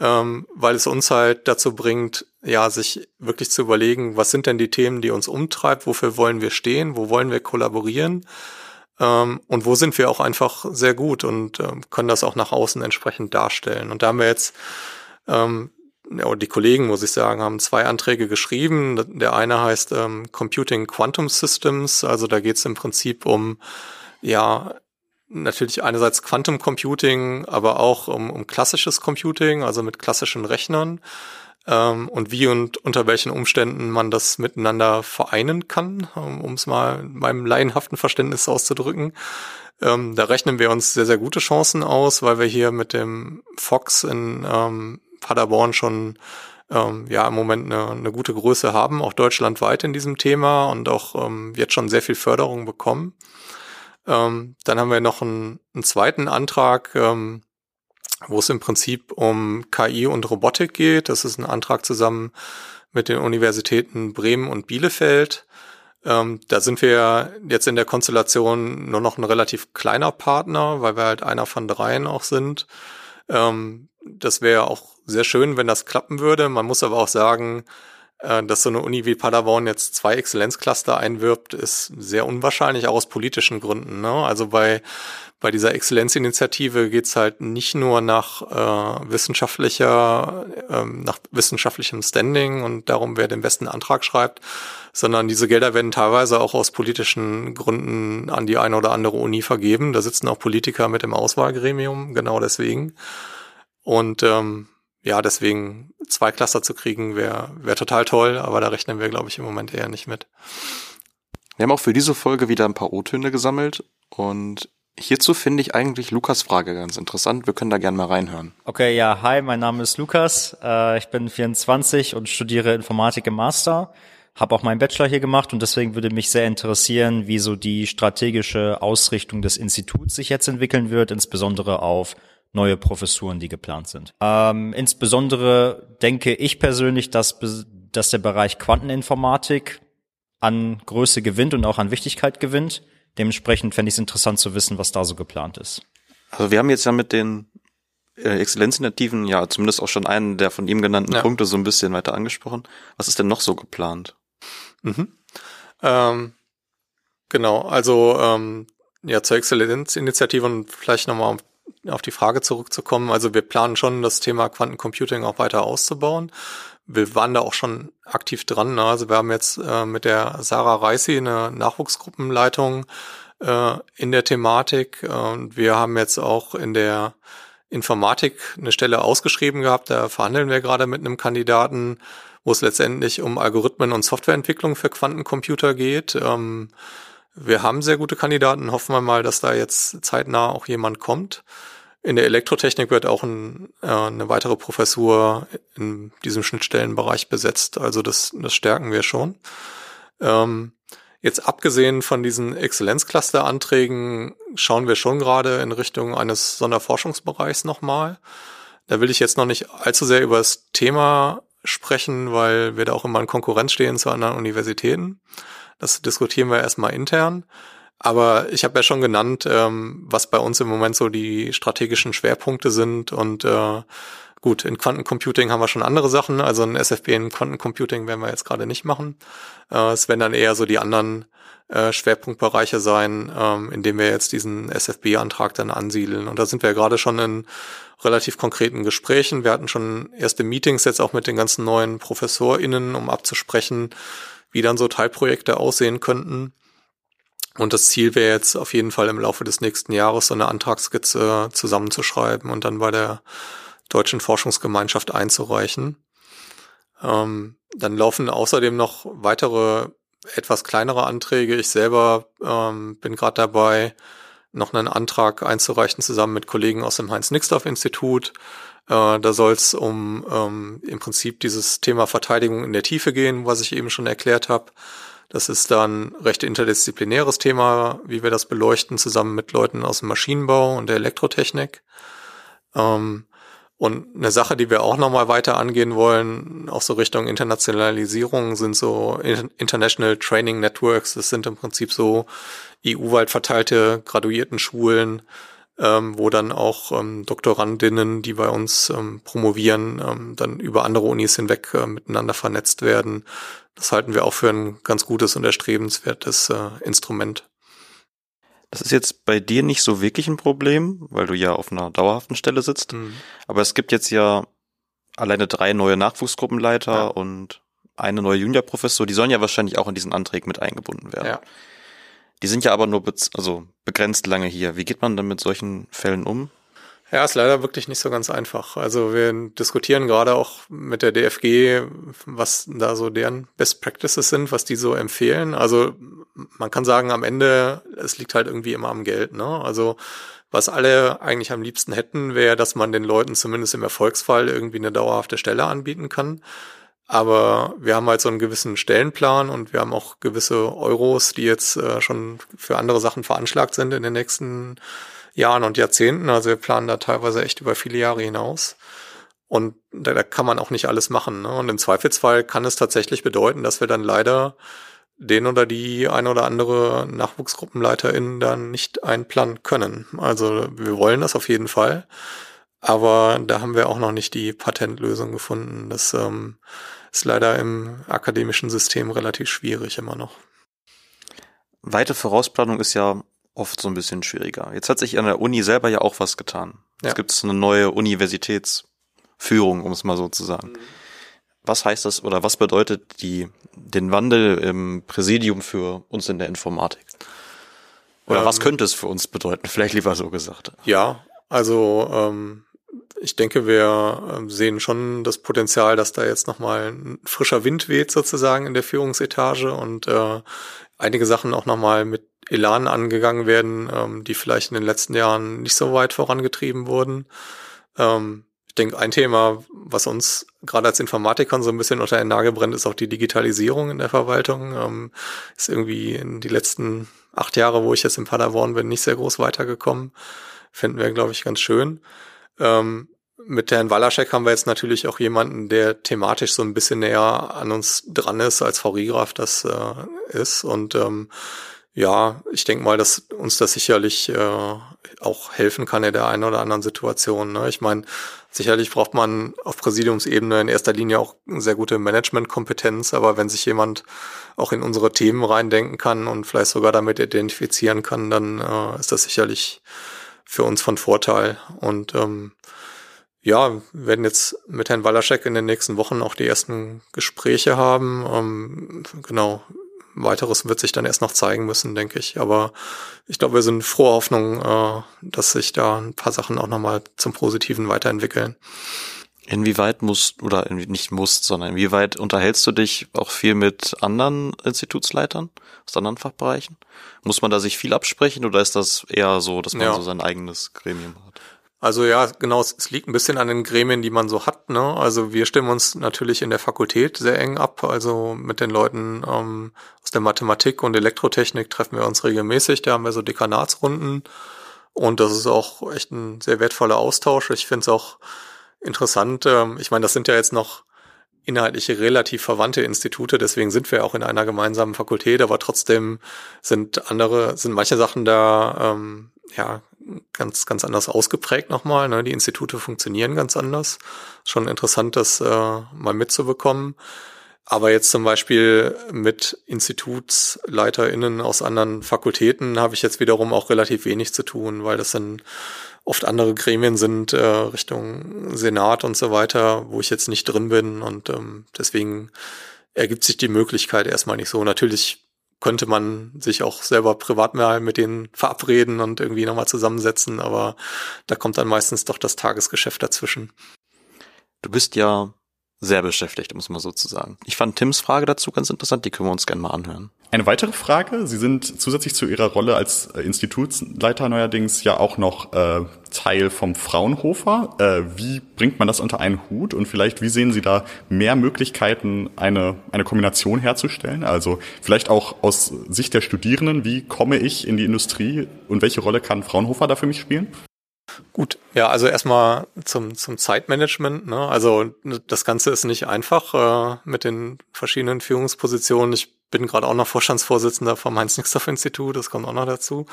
ähm, weil es uns halt dazu bringt, ja, sich wirklich zu überlegen, was sind denn die Themen, die uns umtreibt, wofür wollen wir stehen, wo wollen wir kollaborieren ähm, und wo sind wir auch einfach sehr gut und ähm, können das auch nach außen entsprechend darstellen. Und da haben wir jetzt ähm, ja, die Kollegen, muss ich sagen, haben zwei Anträge geschrieben. Der eine heißt ähm, Computing Quantum Systems, also da geht es im Prinzip um, ja, natürlich einerseits Quantum Computing, aber auch um, um klassisches Computing, also mit klassischen Rechnern ähm, und wie und unter welchen Umständen man das miteinander vereinen kann, um es mal in meinem laienhaften Verständnis auszudrücken. Ähm, da rechnen wir uns sehr, sehr gute Chancen aus, weil wir hier mit dem Fox in ähm, Paderborn schon ähm, ja im Moment eine, eine gute Größe haben, auch deutschlandweit in diesem Thema und auch ähm, jetzt schon sehr viel Förderung bekommen. Ähm, dann haben wir noch einen, einen zweiten Antrag, ähm, wo es im Prinzip um KI und Robotik geht. Das ist ein Antrag zusammen mit den Universitäten Bremen und Bielefeld. Ähm, da sind wir jetzt in der Konstellation nur noch ein relativ kleiner Partner, weil wir halt einer von dreien auch sind. Ähm, das wäre auch sehr schön, wenn das klappen würde. Man muss aber auch sagen, äh, dass so eine Uni wie Paderborn jetzt zwei Exzellenzcluster einwirbt, ist sehr unwahrscheinlich, auch aus politischen Gründen. Ne? Also bei, bei dieser Exzellenzinitiative geht's halt nicht nur nach äh, wissenschaftlicher, äh, nach wissenschaftlichem Standing und darum, wer den besten Antrag schreibt, sondern diese Gelder werden teilweise auch aus politischen Gründen an die eine oder andere Uni vergeben. Da sitzen auch Politiker mit im Auswahlgremium, genau deswegen. Und ähm, ja, deswegen zwei Cluster zu kriegen, wäre wär total toll, aber da rechnen wir, glaube ich, im Moment eher nicht mit. Wir haben auch für diese Folge wieder ein paar O-Töne gesammelt und hierzu finde ich eigentlich Lukas Frage ganz interessant. Wir können da gerne mal reinhören. Okay, ja, hi, mein Name ist Lukas. Äh, ich bin 24 und studiere Informatik im Master. Habe auch meinen Bachelor hier gemacht und deswegen würde mich sehr interessieren, wie so die strategische Ausrichtung des Instituts sich jetzt entwickeln wird, insbesondere auf neue Professuren, die geplant sind. Ähm, insbesondere denke ich persönlich, dass, dass der Bereich Quanteninformatik an Größe gewinnt und auch an Wichtigkeit gewinnt. Dementsprechend fände ich es interessant zu wissen, was da so geplant ist. Also wir haben jetzt ja mit den äh, Exzellenzinitiativen ja zumindest auch schon einen der von ihm genannten ja. Punkte so ein bisschen weiter angesprochen. Was ist denn noch so geplant? Mhm. Ähm, genau, also ähm, ja zur Exzellenzinitiative und vielleicht nochmal auf die Frage zurückzukommen, also wir planen schon, das Thema Quantencomputing auch weiter auszubauen. Wir waren da auch schon aktiv dran. Ne? Also wir haben jetzt äh, mit der Sarah Reisi eine Nachwuchsgruppenleitung äh, in der Thematik. Und wir haben jetzt auch in der Informatik eine Stelle ausgeschrieben gehabt. Da verhandeln wir gerade mit einem Kandidaten, wo es letztendlich um Algorithmen und Softwareentwicklung für Quantencomputer geht. Ähm, Wir haben sehr gute Kandidaten, hoffen wir mal, dass da jetzt zeitnah auch jemand kommt. In der Elektrotechnik wird auch ein, äh, eine weitere Professur in diesem Schnittstellenbereich besetzt. Also das, das stärken wir schon. Ähm, jetzt abgesehen von diesen Exzellenzcluster-Anträgen schauen wir schon gerade in Richtung eines Sonderforschungsbereichs nochmal. Da will ich jetzt noch nicht allzu sehr über das Thema sprechen, weil wir da auch immer in Konkurrenz stehen zu anderen Universitäten. Das diskutieren wir erstmal intern. Aber ich habe ja schon genannt, ähm, was bei uns im Moment so die strategischen Schwerpunkte sind. Und äh, gut, in Quantencomputing haben wir schon andere Sachen. Also ein SFB in Quantencomputing werden wir jetzt gerade nicht machen. Äh, es werden dann eher so die anderen äh, Schwerpunktbereiche sein, ähm, in dem wir jetzt diesen SFB-Antrag dann ansiedeln. Und da sind wir gerade schon in relativ konkreten Gesprächen. Wir hatten schon erste Meetings jetzt auch mit den ganzen neuen ProfessorInnen, um abzusprechen, wie dann so Teilprojekte aussehen könnten. Und das Ziel wäre jetzt auf jeden Fall im Laufe des nächsten Jahres so eine Antragsskizze zusammenzuschreiben und dann bei der Deutschen Forschungsgemeinschaft einzureichen. Ähm, dann laufen außerdem noch weitere etwas kleinere Anträge. Ich selber ähm, bin gerade dabei, noch einen Antrag einzureichen zusammen mit Kollegen aus dem Heinz-Nixdorf-Institut. Äh, da soll es um ähm, im Prinzip dieses Thema Verteidigung in der Tiefe gehen, was ich eben schon erklärt habe. Das ist dann recht interdisziplinäres Thema, wie wir das beleuchten, zusammen mit Leuten aus dem Maschinenbau und der Elektrotechnik. Ähm, und eine Sache, die wir auch nochmal weiter angehen wollen, auch so Richtung Internationalisierung, sind so International Training Networks. Das sind im Prinzip so EU-weit verteilte Graduiertenschulen, ähm, wo dann auch ähm, Doktorandinnen, die bei uns ähm, promovieren, ähm, dann über andere Unis hinweg äh, miteinander vernetzt werden, das halten wir auch für ein ganz gutes und erstrebenswertes äh, Instrument. Das ist jetzt bei dir nicht so wirklich ein Problem, weil du ja auf einer dauerhaften Stelle sitzt. Mhm. Aber es gibt jetzt ja alleine drei neue Nachwuchsgruppenleiter ja. und eine neue Juniorprofessor. Die sollen ja wahrscheinlich auch in diesen Anträgen mit eingebunden werden. Ja. Die sind ja aber nur be also begrenzt lange hier. Wie geht man dann mit solchen Fällen um? Ja, ist leider wirklich nicht so ganz einfach. Also wir diskutieren gerade auch mit der DFG, was da so deren Best Practices sind, was die so empfehlen. Also man kann sagen, am Ende, es liegt halt irgendwie immer am Geld. Ne? Also was alle eigentlich am liebsten hätten, wäre, dass man den Leuten zumindest im Erfolgsfall irgendwie eine dauerhafte Stelle anbieten kann. Aber wir haben halt so einen gewissen Stellenplan und wir haben auch gewisse Euros, die jetzt äh, schon für andere Sachen veranschlagt sind in den nächsten Jahren und Jahrzehnten. Also wir planen da teilweise echt über viele Jahre hinaus. Und da, da kann man auch nicht alles machen. Ne? Und im Zweifelsfall kann es tatsächlich bedeuten, dass wir dann leider den oder die ein oder andere Nachwuchsgruppenleiterin dann nicht einplanen können. Also wir wollen das auf jeden Fall. Aber da haben wir auch noch nicht die Patentlösung gefunden. Das ähm, ist leider im akademischen System relativ schwierig immer noch. Weite Vorausplanung ist ja oft so ein bisschen schwieriger. Jetzt hat sich an der Uni selber ja auch was getan. Ja. Es gibt eine neue Universitätsführung, um es mal so zu sagen. Mhm. Was heißt das oder was bedeutet die, den Wandel im Präsidium für uns in der Informatik? Oder ähm, was könnte es für uns bedeuten? Vielleicht lieber so gesagt. Ja, also ähm, ich denke, wir ähm, sehen schon das Potenzial, dass da jetzt nochmal ein frischer Wind weht sozusagen in der Führungsetage und äh, einige Sachen auch nochmal mit Elan angegangen werden, ähm, die vielleicht in den letzten Jahren nicht so weit vorangetrieben wurden. Ähm, ich denke, ein Thema, was uns gerade als Informatikern so ein bisschen unter den Nagel brennt, ist auch die Digitalisierung in der Verwaltung. Ähm, ist irgendwie in die letzten acht Jahre, wo ich jetzt in Paderborn bin, nicht sehr groß weitergekommen. Finden wir, glaube ich, ganz schön. Ähm, mit Herrn Walaschek haben wir jetzt natürlich auch jemanden, der thematisch so ein bisschen näher an uns dran ist, als Frau Riegraf das äh, ist. Und ähm, ja, ich denke mal, dass uns das sicherlich äh, auch helfen kann in der einen oder anderen Situation. Ne? Ich meine, sicherlich braucht man auf Präsidiumsebene in erster Linie auch sehr gute Managementkompetenz, aber wenn sich jemand auch in unsere Themen reindenken kann und vielleicht sogar damit identifizieren kann, dann äh, ist das sicherlich für uns von Vorteil. Und ähm, ja, werden jetzt mit Herrn Walaschek in den nächsten Wochen auch die ersten Gespräche haben. Ähm, genau, weiteres wird sich dann erst noch zeigen müssen, denke ich. Aber ich glaube, wir sind frohe Hoffnung, äh, dass sich da ein paar Sachen auch nochmal zum Positiven weiterentwickeln. Inwieweit musst, oder nicht musst, sondern inwieweit unterhältst du dich auch viel mit anderen Institutsleitern aus anderen Fachbereichen? Muss man da sich viel absprechen oder ist das eher so, dass man ja. so sein eigenes Gremium hat? Also ja, genau, es liegt ein bisschen an den Gremien, die man so hat. Ne? Also wir stimmen uns natürlich in der Fakultät sehr eng ab. Also mit den Leuten ähm, aus der Mathematik und Elektrotechnik treffen wir uns regelmäßig. Da haben wir so Dekanatsrunden. Und das ist auch echt ein sehr wertvoller Austausch. Ich finde es auch interessant. Ähm, ich meine, das sind ja jetzt noch inhaltliche relativ verwandte Institute, deswegen sind wir auch in einer gemeinsamen Fakultät, aber trotzdem sind andere, sind manche Sachen da ähm, ja ganz, ganz anders ausgeprägt nochmal. Ne? Die Institute funktionieren ganz anders. Schon interessant, das äh, mal mitzubekommen. Aber jetzt zum Beispiel mit InstitutsleiterInnen aus anderen Fakultäten habe ich jetzt wiederum auch relativ wenig zu tun, weil das dann oft andere Gremien sind, äh, Richtung Senat und so weiter, wo ich jetzt nicht drin bin. Und ähm, deswegen ergibt sich die Möglichkeit erstmal nicht so. Natürlich könnte man sich auch selber privat mal mit denen verabreden und irgendwie nochmal zusammensetzen, aber da kommt dann meistens doch das Tagesgeschäft dazwischen. Du bist ja sehr beschäftigt, muss man sozusagen. Ich fand Tims Frage dazu ganz interessant, die können wir uns gerne mal anhören. Eine weitere Frage. Sie sind zusätzlich zu Ihrer Rolle als äh, Institutsleiter neuerdings ja auch noch äh, Teil vom Fraunhofer. Äh, wie bringt man das unter einen Hut? Und vielleicht, wie sehen Sie da mehr Möglichkeiten, eine, eine Kombination herzustellen? Also vielleicht auch aus Sicht der Studierenden, wie komme ich in die Industrie und welche Rolle kann Fraunhofer da für mich spielen? Gut, ja, also erstmal zum, zum Zeitmanagement. Ne? Also das Ganze ist nicht einfach äh, mit den verschiedenen Führungspositionen. Ich bin gerade auch noch Vorstandsvorsitzender vom Heinz-Nixdorf-Institut, das kommt auch noch dazu.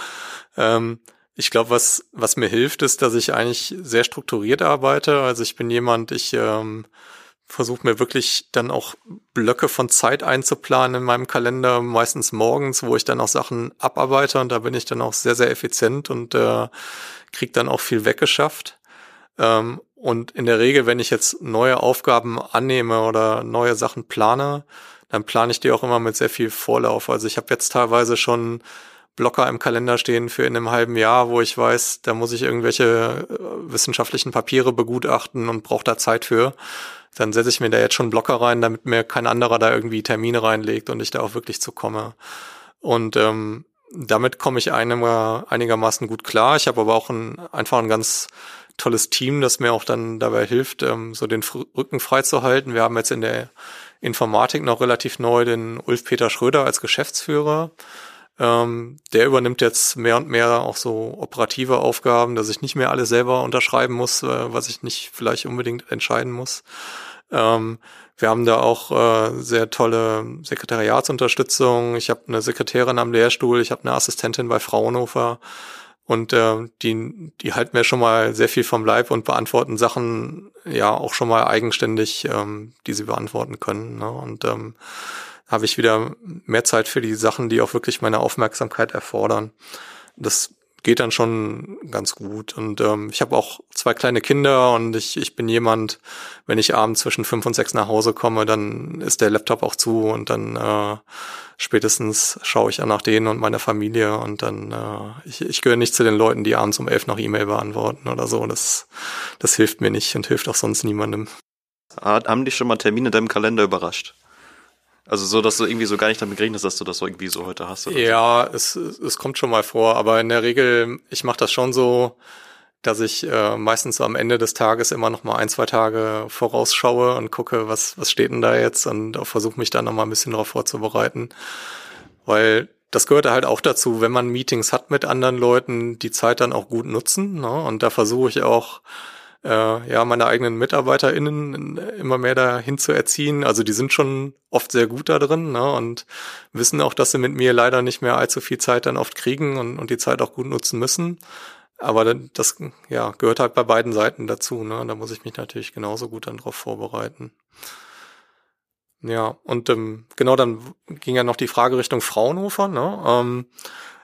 Ähm, ich glaube, was, was mir hilft, ist, dass ich eigentlich sehr strukturiert arbeite. Also ich bin jemand, ich ähm, versuche mir wirklich dann auch Blöcke von Zeit einzuplanen in meinem Kalender, meistens morgens, wo ich dann auch Sachen abarbeite und da bin ich dann auch sehr, sehr effizient und äh, kriege dann auch viel weggeschafft. Ähm, und in der Regel, wenn ich jetzt neue Aufgaben annehme oder neue Sachen plane, dann plane ich die auch immer mit sehr viel Vorlauf. Also ich habe jetzt teilweise schon Blocker im Kalender stehen für in einem halben Jahr, wo ich weiß, da muss ich irgendwelche äh, wissenschaftlichen Papiere begutachten und brauche da Zeit für. Dann setze ich mir da jetzt schon Blocker rein, damit mir kein anderer da irgendwie Termine reinlegt und ich da auch wirklich zu komme. Und ähm, damit komme ich einiger, einigermaßen gut klar. Ich habe aber auch ein, einfach ein ganz tolles Team, das mir auch dann dabei hilft, ähm, so den Rücken frei zu halten. Wir haben jetzt in der Informatik noch relativ neu den Ulf-Peter Schröder als Geschäftsführer. Ähm, der übernimmt jetzt mehr und mehr auch so operative Aufgaben, dass ich nicht mehr alles selber unterschreiben muss, äh, was ich nicht vielleicht unbedingt entscheiden muss. Ähm, wir haben da auch äh, sehr tolle Sekretariatsunterstützung. Ich habe eine Sekretärin am Lehrstuhl, ich habe eine Assistentin bei Fraunhofer. Und äh, die, die halten mir schon mal sehr viel vom Leib und beantworten Sachen ja auch schon mal eigenständig, ähm, die sie beantworten können. Ne? Und ähm, habe ich wieder mehr Zeit für die Sachen, die auch wirklich meine Aufmerksamkeit erfordern. Das geht dann schon ganz gut. Und ähm, ich habe auch zwei kleine Kinder und ich, ich bin jemand, wenn ich abends zwischen fünf und sechs nach Hause komme, dann ist der Laptop auch zu und dann äh, spätestens schaue ich auch nach denen und meiner Familie und dann äh, ich, ich gehöre nicht zu den Leuten, die abends um elf noch E-Mail beantworten oder so. Das, das hilft mir nicht und hilft auch sonst niemandem. Haben dich schon mal Termine in deinem Kalender überrascht? Also so, dass du irgendwie so gar nicht damit gerechnet hast, dass du das so irgendwie so heute hast. ja, so. es, es kommt schon mal vor, aber in der Regel, ich mache das schon so, dass ich äh, meistens am Ende des Tages immer noch mal ein, zwei Tage vorausschaue und gucke, was, was steht denn da jetzt und versuche mich dann noch mal ein bisschen darauf vorzubereiten. Weil das gehört halt auch dazu, wenn man Meetings hat mit anderen Leuten, die Zeit dann auch gut nutzen. Ne? Und da versuche ich auch äh, ja, meine eigenen MitarbeiterInnen immer mehr dahin zu erziehen. Also die sind schon oft sehr gut da drin ne, und wissen auch, dass sie mit mir leider nicht mehr allzu viel Zeit dann oft kriegen und, und die Zeit auch gut nutzen müssen. Aber das ja, gehört halt bei beiden Seiten dazu. Ne? Da muss ich mich natürlich genauso gut dann drauf vorbereiten. Ja, und ähm, genau dann ging ja noch die Frage Richtung Fraunhofer. Ne? Ähm,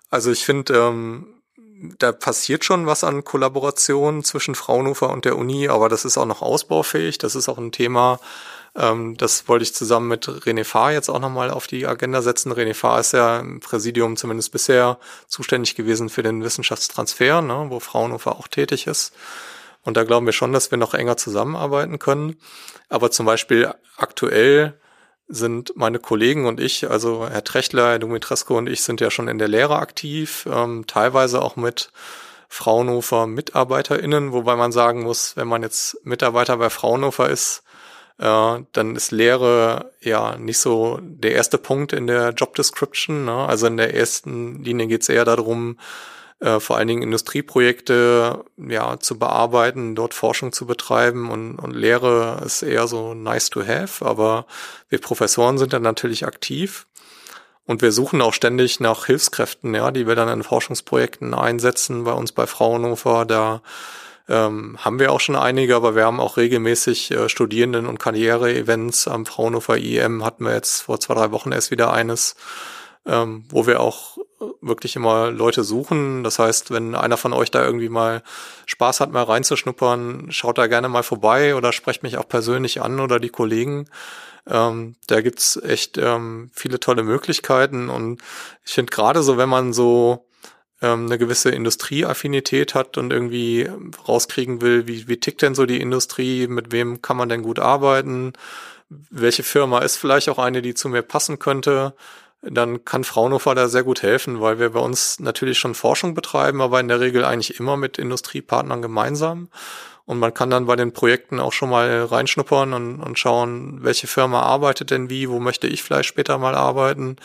also ich finde, ähm, da passiert schon was an Kollaboration zwischen Fraunhofer und der Uni, aber das ist auch noch ausbaufähig. Das ist auch ein Thema, ähm, das wollte ich zusammen mit René Fahr jetzt auch nochmal auf die Agenda setzen. René Fahr ist ja im Präsidium zumindest bisher zuständig gewesen für den Wissenschaftstransfer, ne, wo Fraunhofer auch tätig ist. Und da glauben wir schon, dass wir noch enger zusammenarbeiten können. Aber zum Beispiel aktuell sind meine Kollegen und ich, also Herr Trechtler, Herr Dumitrescu und ich sind ja schon in der Lehre aktiv, ähm, teilweise auch mit Fraunhofer MitarbeiterInnen, wobei man sagen muss, wenn man jetzt Mitarbeiter bei Fraunhofer ist, äh, dann ist Lehre ja nicht so der erste Punkt in der Job Description. Ne? Also in der ersten Linie geht es eher darum, äh, vor allen Dingen Industrieprojekte ja zu bearbeiten, dort Forschung zu betreiben und, und Lehre ist eher so nice to have, aber wir Professoren sind dann natürlich aktiv. Und wir suchen auch ständig nach Hilfskräften, ja, die wir dann in Forschungsprojekten einsetzen. Bei uns bei Fraunhofer, da ähm, haben wir auch schon einige, aber wir haben auch regelmäßig äh, Studierenden- und Karriere-Events. Am Fraunhofer IEM hatten wir jetzt vor zwei, drei Wochen erst wieder eines, ähm, wo wir auch wirklich immer Leute suchen. Das heißt, wenn einer von euch da irgendwie mal Spaß hat, mal reinzuschnuppern, schaut da gerne mal vorbei oder sprecht mich auch persönlich an oder die Kollegen. Ähm, da gibt's echt ähm, viele tolle Möglichkeiten und ich finde gerade so, wenn man so ähm, eine gewisse Industrieaffinität hat und irgendwie rauskriegen will, wie, wie tickt denn so die Industrie, mit wem kann man denn gut arbeiten, welche Firma ist vielleicht auch eine, die zu mir passen könnte, dann kann Fraunhofer da sehr gut helfen, weil wir bei uns natürlich schon Forschung betreiben, aber in der Regel eigentlich immer mit Industriepartnern gemeinsam. Und man kann dann bei den Projekten auch schon mal reinschnuppern und, und schauen, welche Firma arbeitet denn wie, wo möchte ich vielleicht später mal arbeiten.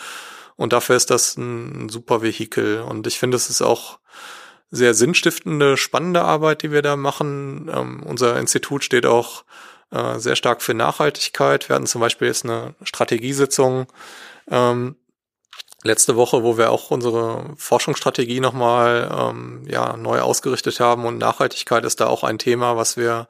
Und dafür ist das ein, ein super Vehikel. Und ich finde, es ist auch sehr sinnstiftende, spannende Arbeit, die wir da machen. Ähm, unser Institut steht auch äh, sehr stark für Nachhaltigkeit. Wir hatten zum Beispiel jetzt eine Strategiesitzung ähm, letzte Woche, wo wir auch unsere Forschungsstrategie nochmal ähm, ja, neu ausgerichtet haben und Nachhaltigkeit ist da auch ein Thema, was wir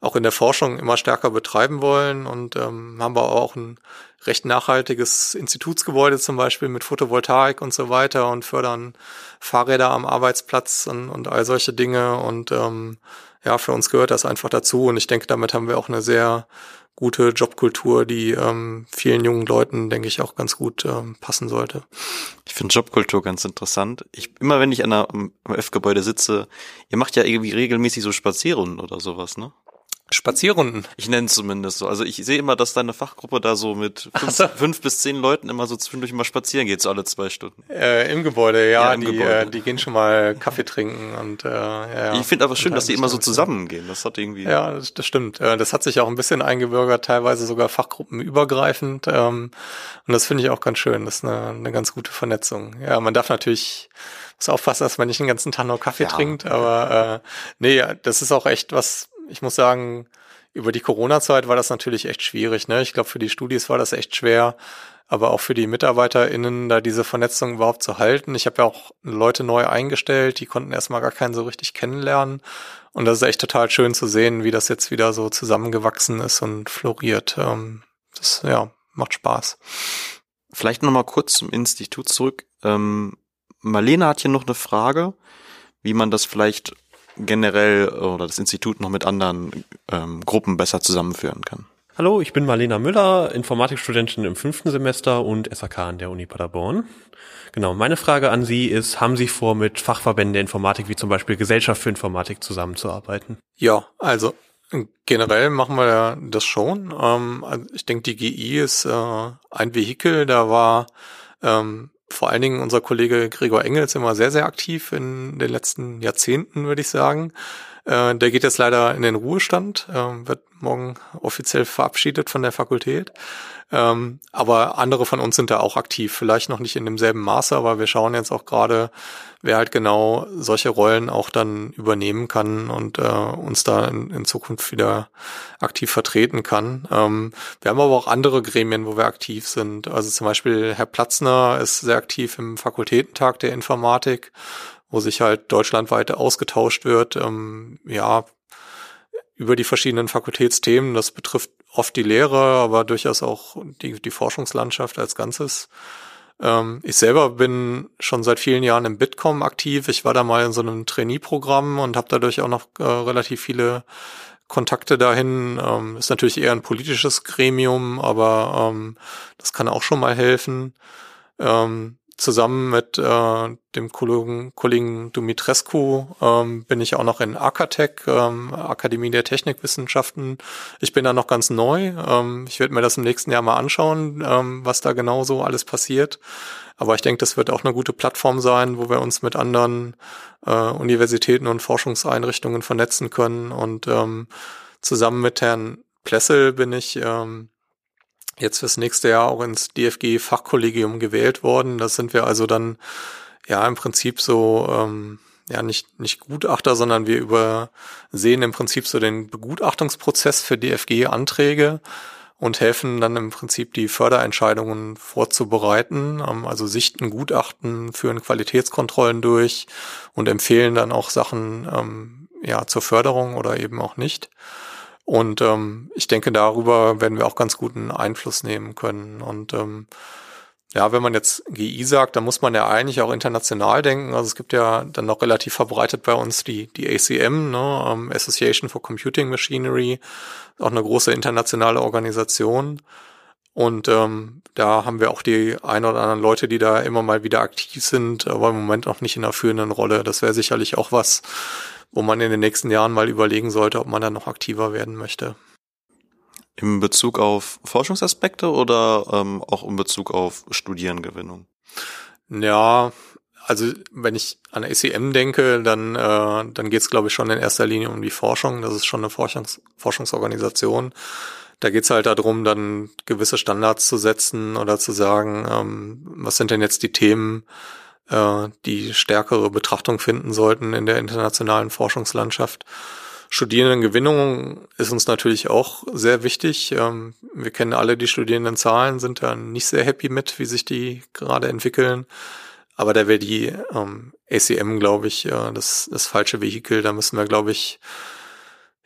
auch in der Forschung immer stärker betreiben wollen und ähm, haben wir auch ein recht nachhaltiges Institutsgebäude zum Beispiel mit Photovoltaik und so weiter und fördern Fahrräder am Arbeitsplatz und, und all solche Dinge und ähm, ja, für uns gehört das einfach dazu und ich denke, damit haben wir auch eine sehr gute Jobkultur, die ähm, vielen jungen Leuten, denke ich, auch ganz gut ähm, passen sollte. Ich finde Jobkultur ganz interessant. Ich, immer wenn ich an einer, am F-Gebäude sitze, ihr macht ja irgendwie regelmäßig so Spazierrunden oder sowas, ne? Spazierrunden. Ich nenne es zumindest so. Also ich sehe immer, dass deine Fachgruppe da so mit fünf, so. fünf, bis zehn Leuten immer so zwischendurch mal spazieren geht, so alle zwei Stunden. Äh, Im Gebäude, ja. ja im die, Gebäude. Äh, die gehen schon mal Kaffee trinken und äh, ja. Ich finde aber schön, dass die immer so zusammengehen. Das hat irgendwie. Ja, das, das stimmt. Äh, das hat sich auch ein bisschen eingebürgert, teilweise sogar fachgruppenübergreifend. Ähm, und das finde ich auch ganz schön. Das ist eine, eine ganz gute Vernetzung. Ja, man darf natürlich muss aufpassen, dass man nicht den ganzen Tag nur Kaffee ja. trinkt, aber äh, nee, das ist auch echt was ich muss sagen, über die Corona-Zeit war das natürlich echt schwierig. Ne? Ich glaube, für die Studis war das echt schwer, aber auch für die MitarbeiterInnen, da diese Vernetzung überhaupt zu halten. Ich habe ja auch Leute neu eingestellt, die konnten erstmal gar keinen so richtig kennenlernen. Und das ist echt total schön zu sehen, wie das jetzt wieder so zusammengewachsen ist und floriert. Ähm, das, ja, macht Spaß. Vielleicht nochmal kurz zum Institut zurück. Ähm, Marlene hat hier noch eine Frage, wie man das vielleicht generell oder das Institut noch mit anderen ähm, Gruppen besser zusammenführen kann. Hallo, ich bin Marlena Müller, Informatikstudentin im fünften Semester und SAK an der Uni Paderborn. Genau, meine Frage an Sie ist, haben Sie vor, mit Fachverbänden der Informatik wie zum Beispiel Gesellschaft für Informatik zusammenzuarbeiten? Ja, also generell machen wir das schon. Ähm, also ich denke, die GI ist äh, ein Vehikel, da war ähm, vor allen Dingen unser Kollege Gregor Engels immer sehr, sehr aktiv in den letzten Jahrzehnten, würde ich sagen. Äh, der geht jetzt leider in den Ruhestand, äh, wird morgen offiziell verabschiedet von der Fakultät. Ähm, aber andere von uns sind da auch aktiv, vielleicht noch nicht in demselben Maße, aber wir schauen jetzt auch gerade, wer halt genau solche Rollen auch dann übernehmen kann und äh, uns da in, in, Zukunft wieder aktiv vertreten kann. Ähm, wir haben aber auch andere Gremien, wo wir aktiv sind. Also zum Beispiel Herr Platzner ist sehr aktiv im Fakultätentag der Informatik wo sich halt deutschlandweit ausgetauscht wird, ähm, ja, über die verschiedenen Fakultätsthemen. Das betrifft oft die Lehre, aber durchaus auch die, die Forschungslandschaft als Ganzes. Ähm, ich selber bin schon seit vielen Jahren im Bitkom aktiv. Ich war da mal in so einem Trainee-Programm und habe dadurch auch noch äh, relativ viele Kontakte dahin. Ähm, ist natürlich eher ein politisches Gremium, aber ähm, das kann auch schon mal helfen. Ähm, zusammen mit äh, dem Kollegen, Kollegen Dumitrescu ähm, bin ich auch noch in Akatech, ähm, Akademie der Technikwissenschaften. Ich bin da noch ganz neu. Ähm, ich werde mir das im nächsten Jahr mal anschauen, ähm, was da genau so alles passiert. Aber ich denke, das wird auch eine gute Plattform sein, wo wir uns mit anderen äh, Universitäten und Forschungseinrichtungen vernetzen können. Und ähm, zusammen mit Herrn Plessel bin ich ähm, jetzt fürs nächste Jahr auch ins DFG-Fachkollegium gewählt worden. Das sind wir also dann ja im Prinzip so, ähm, ja nicht, nicht Gutachter, sondern wir übersehen im Prinzip so den Begutachtungsprozess für DFG-Anträge und helfen dann im Prinzip die Förderentscheidungen vorzubereiten, ähm, also sichten Gutachten, führen Qualitätskontrollen durch und empfehlen dann auch Sachen ähm, ja zur Förderung oder eben auch nicht. Und ähm, ich denke, darüber werden wir auch ganz guten Einfluss nehmen können. Und ähm, ja, wenn man jetzt GI sagt, dann muss man ja eigentlich auch international denken. Also es gibt ja dann noch relativ verbreitet bei uns die, die ACM, ne, ähm, Association for Computing Machinery, auch eine große internationale Organisation. Und ähm, da haben wir auch die ein oder anderen Leute, die da immer mal wieder aktiv sind, aber im Moment noch nicht in der führenden Rolle. Das wäre sicherlich auch was, wo man in den nächsten Jahren mal überlegen sollte, ob man da noch aktiver werden möchte. In Bezug auf Forschungsaspekte oder ähm, auch in Bezug auf Studierengewinnung? Ja, also wenn ich an ACM denke, dann, äh, dann geht es, glaube ich, schon in erster Linie um die Forschung. Das ist schon eine Forschungs Forschungsorganisation. Da geht es halt darum, dann gewisse Standards zu setzen oder zu sagen, ähm, was sind denn jetzt die Themen, äh, die stärkere Betrachtung finden sollten in der internationalen Forschungslandschaft. Studierendengewinnung ist uns natürlich auch sehr wichtig. Ähm, wir kennen alle die Studierendenzahlen, sind da nicht sehr happy mit, wie sich die gerade entwickeln. Aber da wäre die ähm, ACM, glaube ich, äh, das, das falsche Vehikel. Da müssen wir, glaube ich,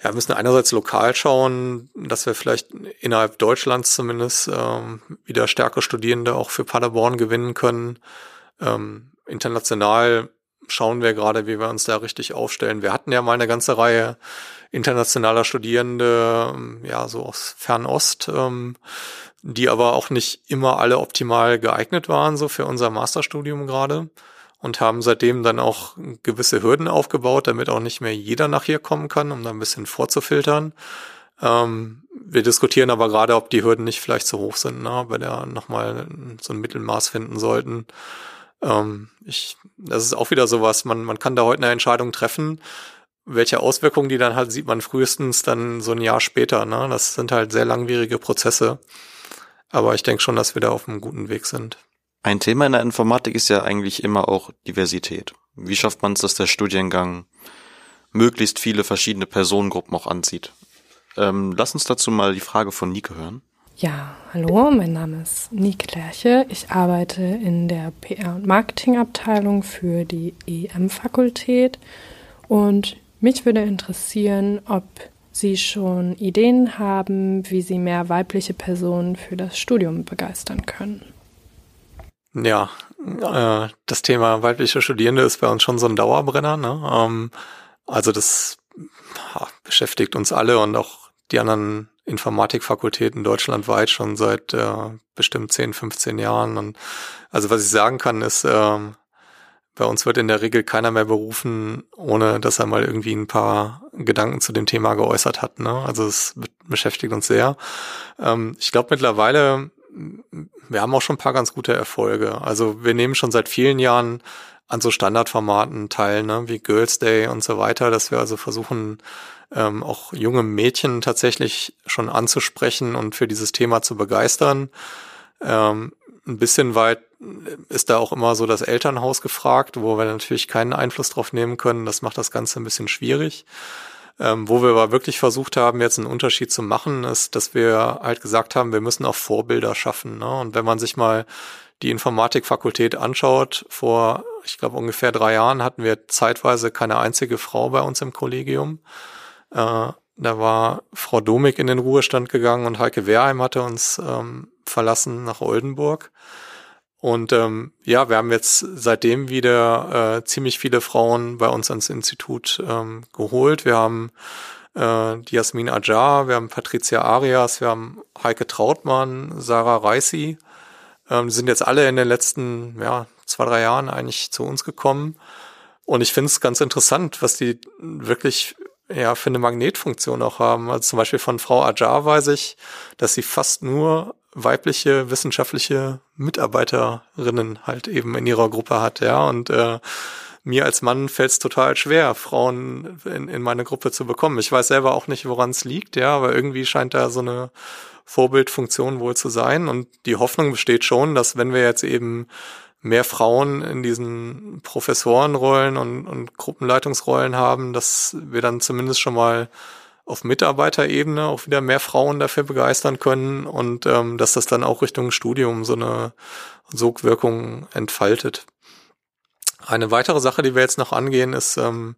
ja, müssen einerseits lokal schauen, dass wir vielleicht innerhalb Deutschlands zumindest ähm, wieder stärker Studierende auch für Paderborn gewinnen können. Ähm, international schauen wir gerade, wie wir uns da richtig aufstellen. Wir hatten ja mal eine ganze Reihe internationaler Studierende, ähm, ja, so aus Fernost, ähm, die aber auch nicht immer alle optimal geeignet waren, so für unser Masterstudium gerade. Und haben seitdem dann auch gewisse Hürden aufgebaut, damit auch nicht mehr jeder nach hier kommen kann, um da ein bisschen vorzufiltern. Ähm, wir diskutieren aber gerade, ob die Hürden nicht vielleicht zu hoch sind, ne? wir da nochmal so ein Mittelmaß finden sollten. Ähm, ich, das ist auch wieder sowas, man, man kann da heute eine Entscheidung treffen. Welche Auswirkungen die dann halt sieht man frühestens dann so ein Jahr später. Ne? Das sind halt sehr langwierige Prozesse. Aber ich denke schon, dass wir da auf einem guten Weg sind. Ein Thema in der Informatik ist ja eigentlich immer auch Diversität. Wie schafft man es, dass der Studiengang möglichst viele verschiedene Personengruppen auch anzieht? Ähm, lass uns dazu mal die Frage von Nike hören. Ja, hallo, mein Name ist Nike Lerche. Ich arbeite in der PR- und Marketingabteilung für die EM-Fakultät und mich würde interessieren, ob Sie schon Ideen haben, wie Sie mehr weibliche Personen für das Studium begeistern können. Ja, äh, das Thema weibliche Studierende ist bei uns schon so ein Dauerbrenner. Ne? Ähm, also das ja, beschäftigt uns alle und auch die anderen Informatikfakultäten deutschlandweit schon seit äh, bestimmt 10, 15 Jahren. Und also was ich sagen kann, ist, äh, bei uns wird in der Regel keiner mehr berufen, ohne dass er mal irgendwie ein paar Gedanken zu dem Thema geäußert hat. Ne? Also es beschäftigt uns sehr. Ähm, ich glaube mittlerweile, wir haben auch schon ein paar ganz gute Erfolge. Also wir nehmen schon seit vielen Jahren an so Standardformaten teil, ne, wie Girls Day und so weiter, dass wir also versuchen, ähm, auch junge Mädchen tatsächlich schon anzusprechen und für dieses Thema zu begeistern. Ähm, ein bisschen weit ist da auch immer so das Elternhaus gefragt, wo wir natürlich keinen Einfluss drauf nehmen können. Das macht das Ganze ein bisschen schwierig. Ähm, wo wir aber wirklich versucht haben, jetzt einen Unterschied zu machen, ist, dass wir halt gesagt haben, wir müssen auch Vorbilder schaffen. Ne? Und wenn man sich mal die Informatikfakultät anschaut, vor, ich glaube, ungefähr drei Jahren hatten wir zeitweise keine einzige Frau bei uns im Kollegium. Äh, da war Frau Domig in den Ruhestand gegangen und Heike Wehrheim hatte uns ähm, verlassen nach Oldenburg. Und ähm, ja, wir haben jetzt seitdem wieder äh, ziemlich viele Frauen bei uns ans Institut ähm, geholt. Wir haben äh, die Jasmin Ajar, wir haben Patricia Arias, wir haben Heike Trautmann, Sarah Reisi. Ähm, sind jetzt alle in den letzten ja, zwei, drei Jahren eigentlich zu uns gekommen. Und ich finde es ganz interessant, was die wirklich ja für eine Magnetfunktion auch haben. Also zum Beispiel von Frau Ajar weiß ich, dass sie fast nur weibliche wissenschaftliche Mitarbeiterinnen halt eben in ihrer Gruppe hat, ja. Und äh, mir als Mann fällt es total schwer, Frauen in, in meine Gruppe zu bekommen. Ich weiß selber auch nicht, woran es liegt, ja, aber irgendwie scheint da so eine Vorbildfunktion wohl zu sein. Und die Hoffnung besteht schon, dass wenn wir jetzt eben mehr Frauen in diesen Professorenrollen und, und Gruppenleitungsrollen haben, dass wir dann zumindest schon mal auf Mitarbeiterebene auch wieder mehr Frauen dafür begeistern können und ähm, dass das dann auch Richtung Studium so eine Sogwirkung entfaltet. Eine weitere Sache, die wir jetzt noch angehen, ist, ähm,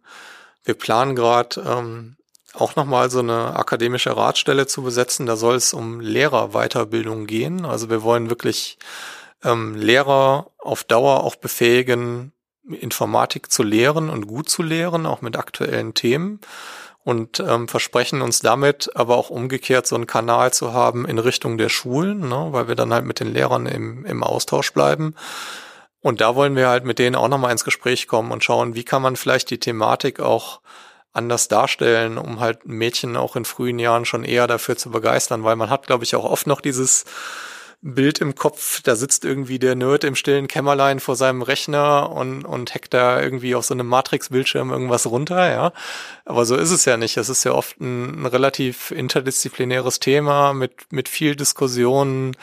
wir planen gerade ähm, auch nochmal so eine akademische Ratstelle zu besetzen. Da soll es um Lehrerweiterbildung gehen. Also wir wollen wirklich ähm, Lehrer auf Dauer auch befähigen, Informatik zu lehren und gut zu lehren, auch mit aktuellen Themen. Und ähm, versprechen uns damit aber auch umgekehrt so einen Kanal zu haben in Richtung der Schulen, ne, weil wir dann halt mit den Lehrern im, im Austausch bleiben. Und da wollen wir halt mit denen auch nochmal ins Gespräch kommen und schauen, wie kann man vielleicht die Thematik auch anders darstellen, um halt Mädchen auch in frühen Jahren schon eher dafür zu begeistern, weil man hat, glaube ich, auch oft noch dieses Bild im Kopf, da sitzt irgendwie der Nerd im stillen Kämmerlein vor seinem Rechner und, und hackt da irgendwie auf so einem Matrix-Bildschirm irgendwas runter, ja. Aber so ist es ja nicht. Es ist ja oft ein, ein relativ interdisziplinäres Thema mit, mit viel Diskussionen,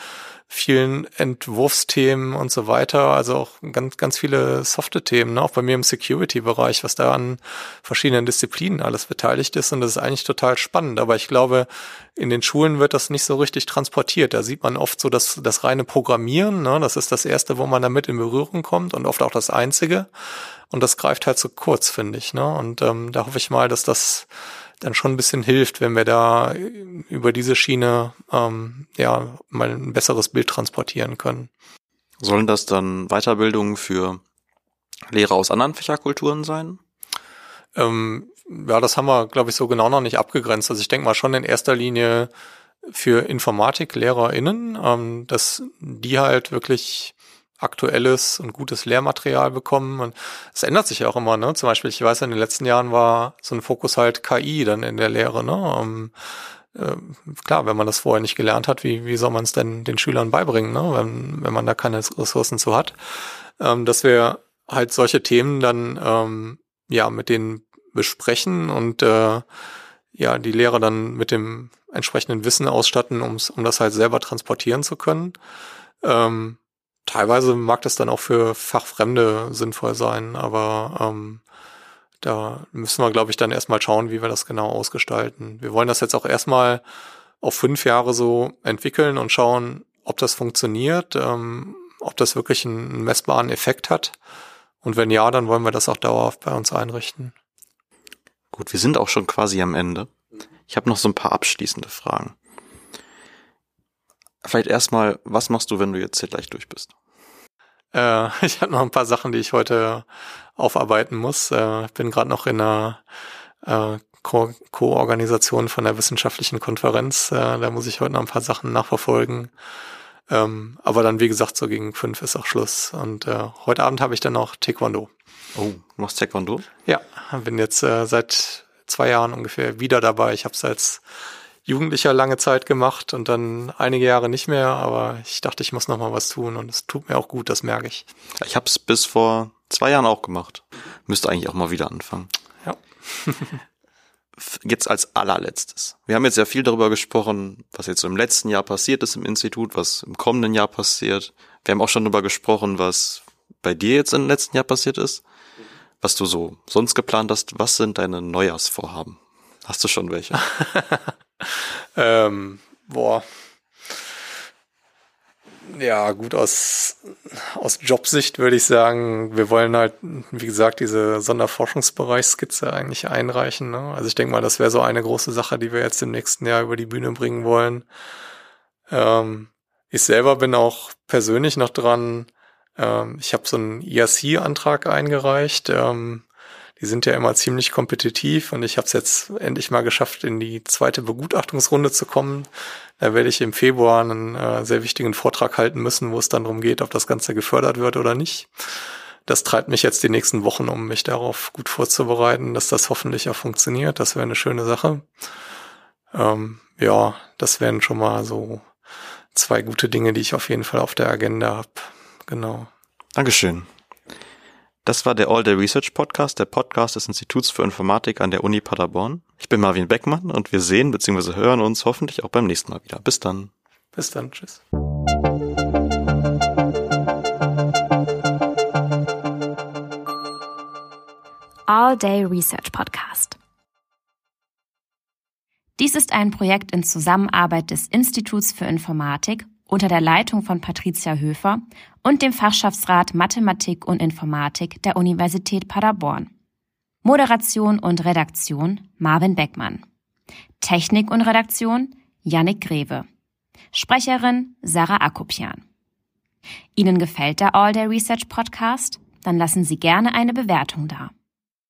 vielen Entwurfsthemen und so weiter, also auch ganz, ganz viele softe Themen, ne? auch bei mir im Security-Bereich, was da an verschiedenen Disziplinen alles beteiligt ist und das ist eigentlich total spannend, aber ich glaube, in den Schulen wird das nicht so richtig transportiert, da sieht man oft so das, das reine Programmieren, ne? das ist das Erste, wo man damit in Berührung kommt und oft auch das Einzige und das greift halt so kurz, finde ich, ne? und ähm, da hoffe ich mal, dass das dann schon ein bisschen hilft, wenn wir da über diese Schiene ähm, ja mal ein besseres Bild transportieren können. Sollen das dann Weiterbildungen für Lehrer aus anderen Fächerkulturen sein? Ähm, ja, das haben wir, glaube ich, so genau noch nicht abgegrenzt. Also ich denke mal schon in erster Linie für Informatik-LehrerInnen, ähm, dass die halt wirklich aktuelles und gutes Lehrmaterial bekommen. Und es ändert sich ja auch immer, ne? Zum Beispiel, ich weiß, in den letzten Jahren war so ein Fokus halt KI dann in der Lehre, ne? Um, äh, klar, wenn man das vorher nicht gelernt hat, wie, wie soll man es denn den Schülern beibringen, ne? wenn, wenn man da keine Ressourcen zu hat. Ähm, dass wir halt solche Themen dann ähm, ja mit denen besprechen und äh, ja die Lehrer dann mit dem entsprechenden Wissen ausstatten, ums, um das halt selber transportieren zu können. Ähm, teilweise mag das dann auch für Fachfremde sinnvoll sein, aber ähm, da müssen wir, glaube ich, dann erstmal schauen, wie wir das genau ausgestalten. Wir wollen das jetzt auch erstmal auf fünf Jahre so entwickeln und schauen, ob das funktioniert, ähm, ob das wirklich einen messbaren Effekt hat. Und wenn ja, dann wollen wir das auch dauerhaft bei uns einrichten. Gut, wir sind auch schon quasi am Ende. Ich habe noch so ein paar abschließende Fragen. Vielleicht erstmal, was machst du, wenn du jetzt hier gleich durch bist? Äh, ich habe noch ein paar Sachen, die ich heute aufarbeiten muss. Äh, ich bin gerade noch in einer äh, Co-Organisation von der wissenschaftlichen Konferenz. Äh, da muss ich heute noch ein paar Sachen nachverfolgen. Ähm, aber dann, wie gesagt, so gegen fünf ist auch Schluss. Und äh, heute Abend habe ich dann noch Taekwondo. Oh, du machst Taekwondo? Ja, bin jetzt äh, seit zwei Jahren ungefähr wieder dabei. Ich habe es als Jugendlicher lange Zeit gemacht und dann einige Jahre nicht mehr, aber ich dachte, ich muss noch mal was tun und es tut mir auch gut, das merke ich. Ich habe es bis vor zwei Jahren auch gemacht. Müsste eigentlich auch mal wieder anfangen. Ja. jetzt als allerletztes. Wir haben jetzt ja viel darüber gesprochen, was jetzt so im letzten Jahr passiert ist im Institut, was im kommenden Jahr passiert. Wir haben auch schon darüber gesprochen, was bei dir jetzt im letzten Jahr passiert ist, was du so sonst geplant hast. Was sind deine Neujahrsvorhaben? Hast du schon welche? ähm, boah. Ja, gut, aus, aus Jobsicht würde ich sagen, wir wollen halt, wie gesagt, diese Sonderforschungsbereichskizze eigentlich einreichen. Ne? Also ich denke mal, das wäre so eine große Sache, die wir jetzt im nächsten Jahr über die Bühne bringen wollen. Ähm, ich selber bin auch persönlich noch dran. Ähm, ich habe so einen IRC-Antrag eingereicht. Ähm, die sind ja immer ziemlich kompetitiv und ich habe es jetzt endlich mal geschafft, in die zweite Begutachtungsrunde zu kommen. Da werde ich im Februar einen äh, sehr wichtigen Vortrag halten müssen, wo es dann darum geht, ob das Ganze gefördert wird oder nicht. Das treibt mich jetzt die nächsten Wochen, um mich darauf gut vorzubereiten, dass das hoffentlich auch funktioniert. Das wäre eine schöne Sache. Ähm, ja, das wären schon mal so zwei gute Dinge, die ich auf jeden Fall auf der Agenda habe. Genau. Dankeschön. Das war der All Day Research Podcast, der Podcast des Instituts für Informatik an der Uni Paderborn. Ich bin Marvin Beckmann und wir sehen bzw. hören uns hoffentlich auch beim nächsten Mal wieder. Bis dann. Bis dann. Tschüss. All Day Research Podcast. Dies ist ein Projekt in Zusammenarbeit des Instituts für Informatik unter der Leitung von Patricia Höfer und dem Fachschaftsrat Mathematik und Informatik der Universität Paderborn. Moderation und Redaktion Marvin Beckmann. Technik und Redaktion Yannick Greve. Sprecherin Sarah Akopian. Ihnen gefällt der All Day Research Podcast? Dann lassen Sie gerne eine Bewertung da.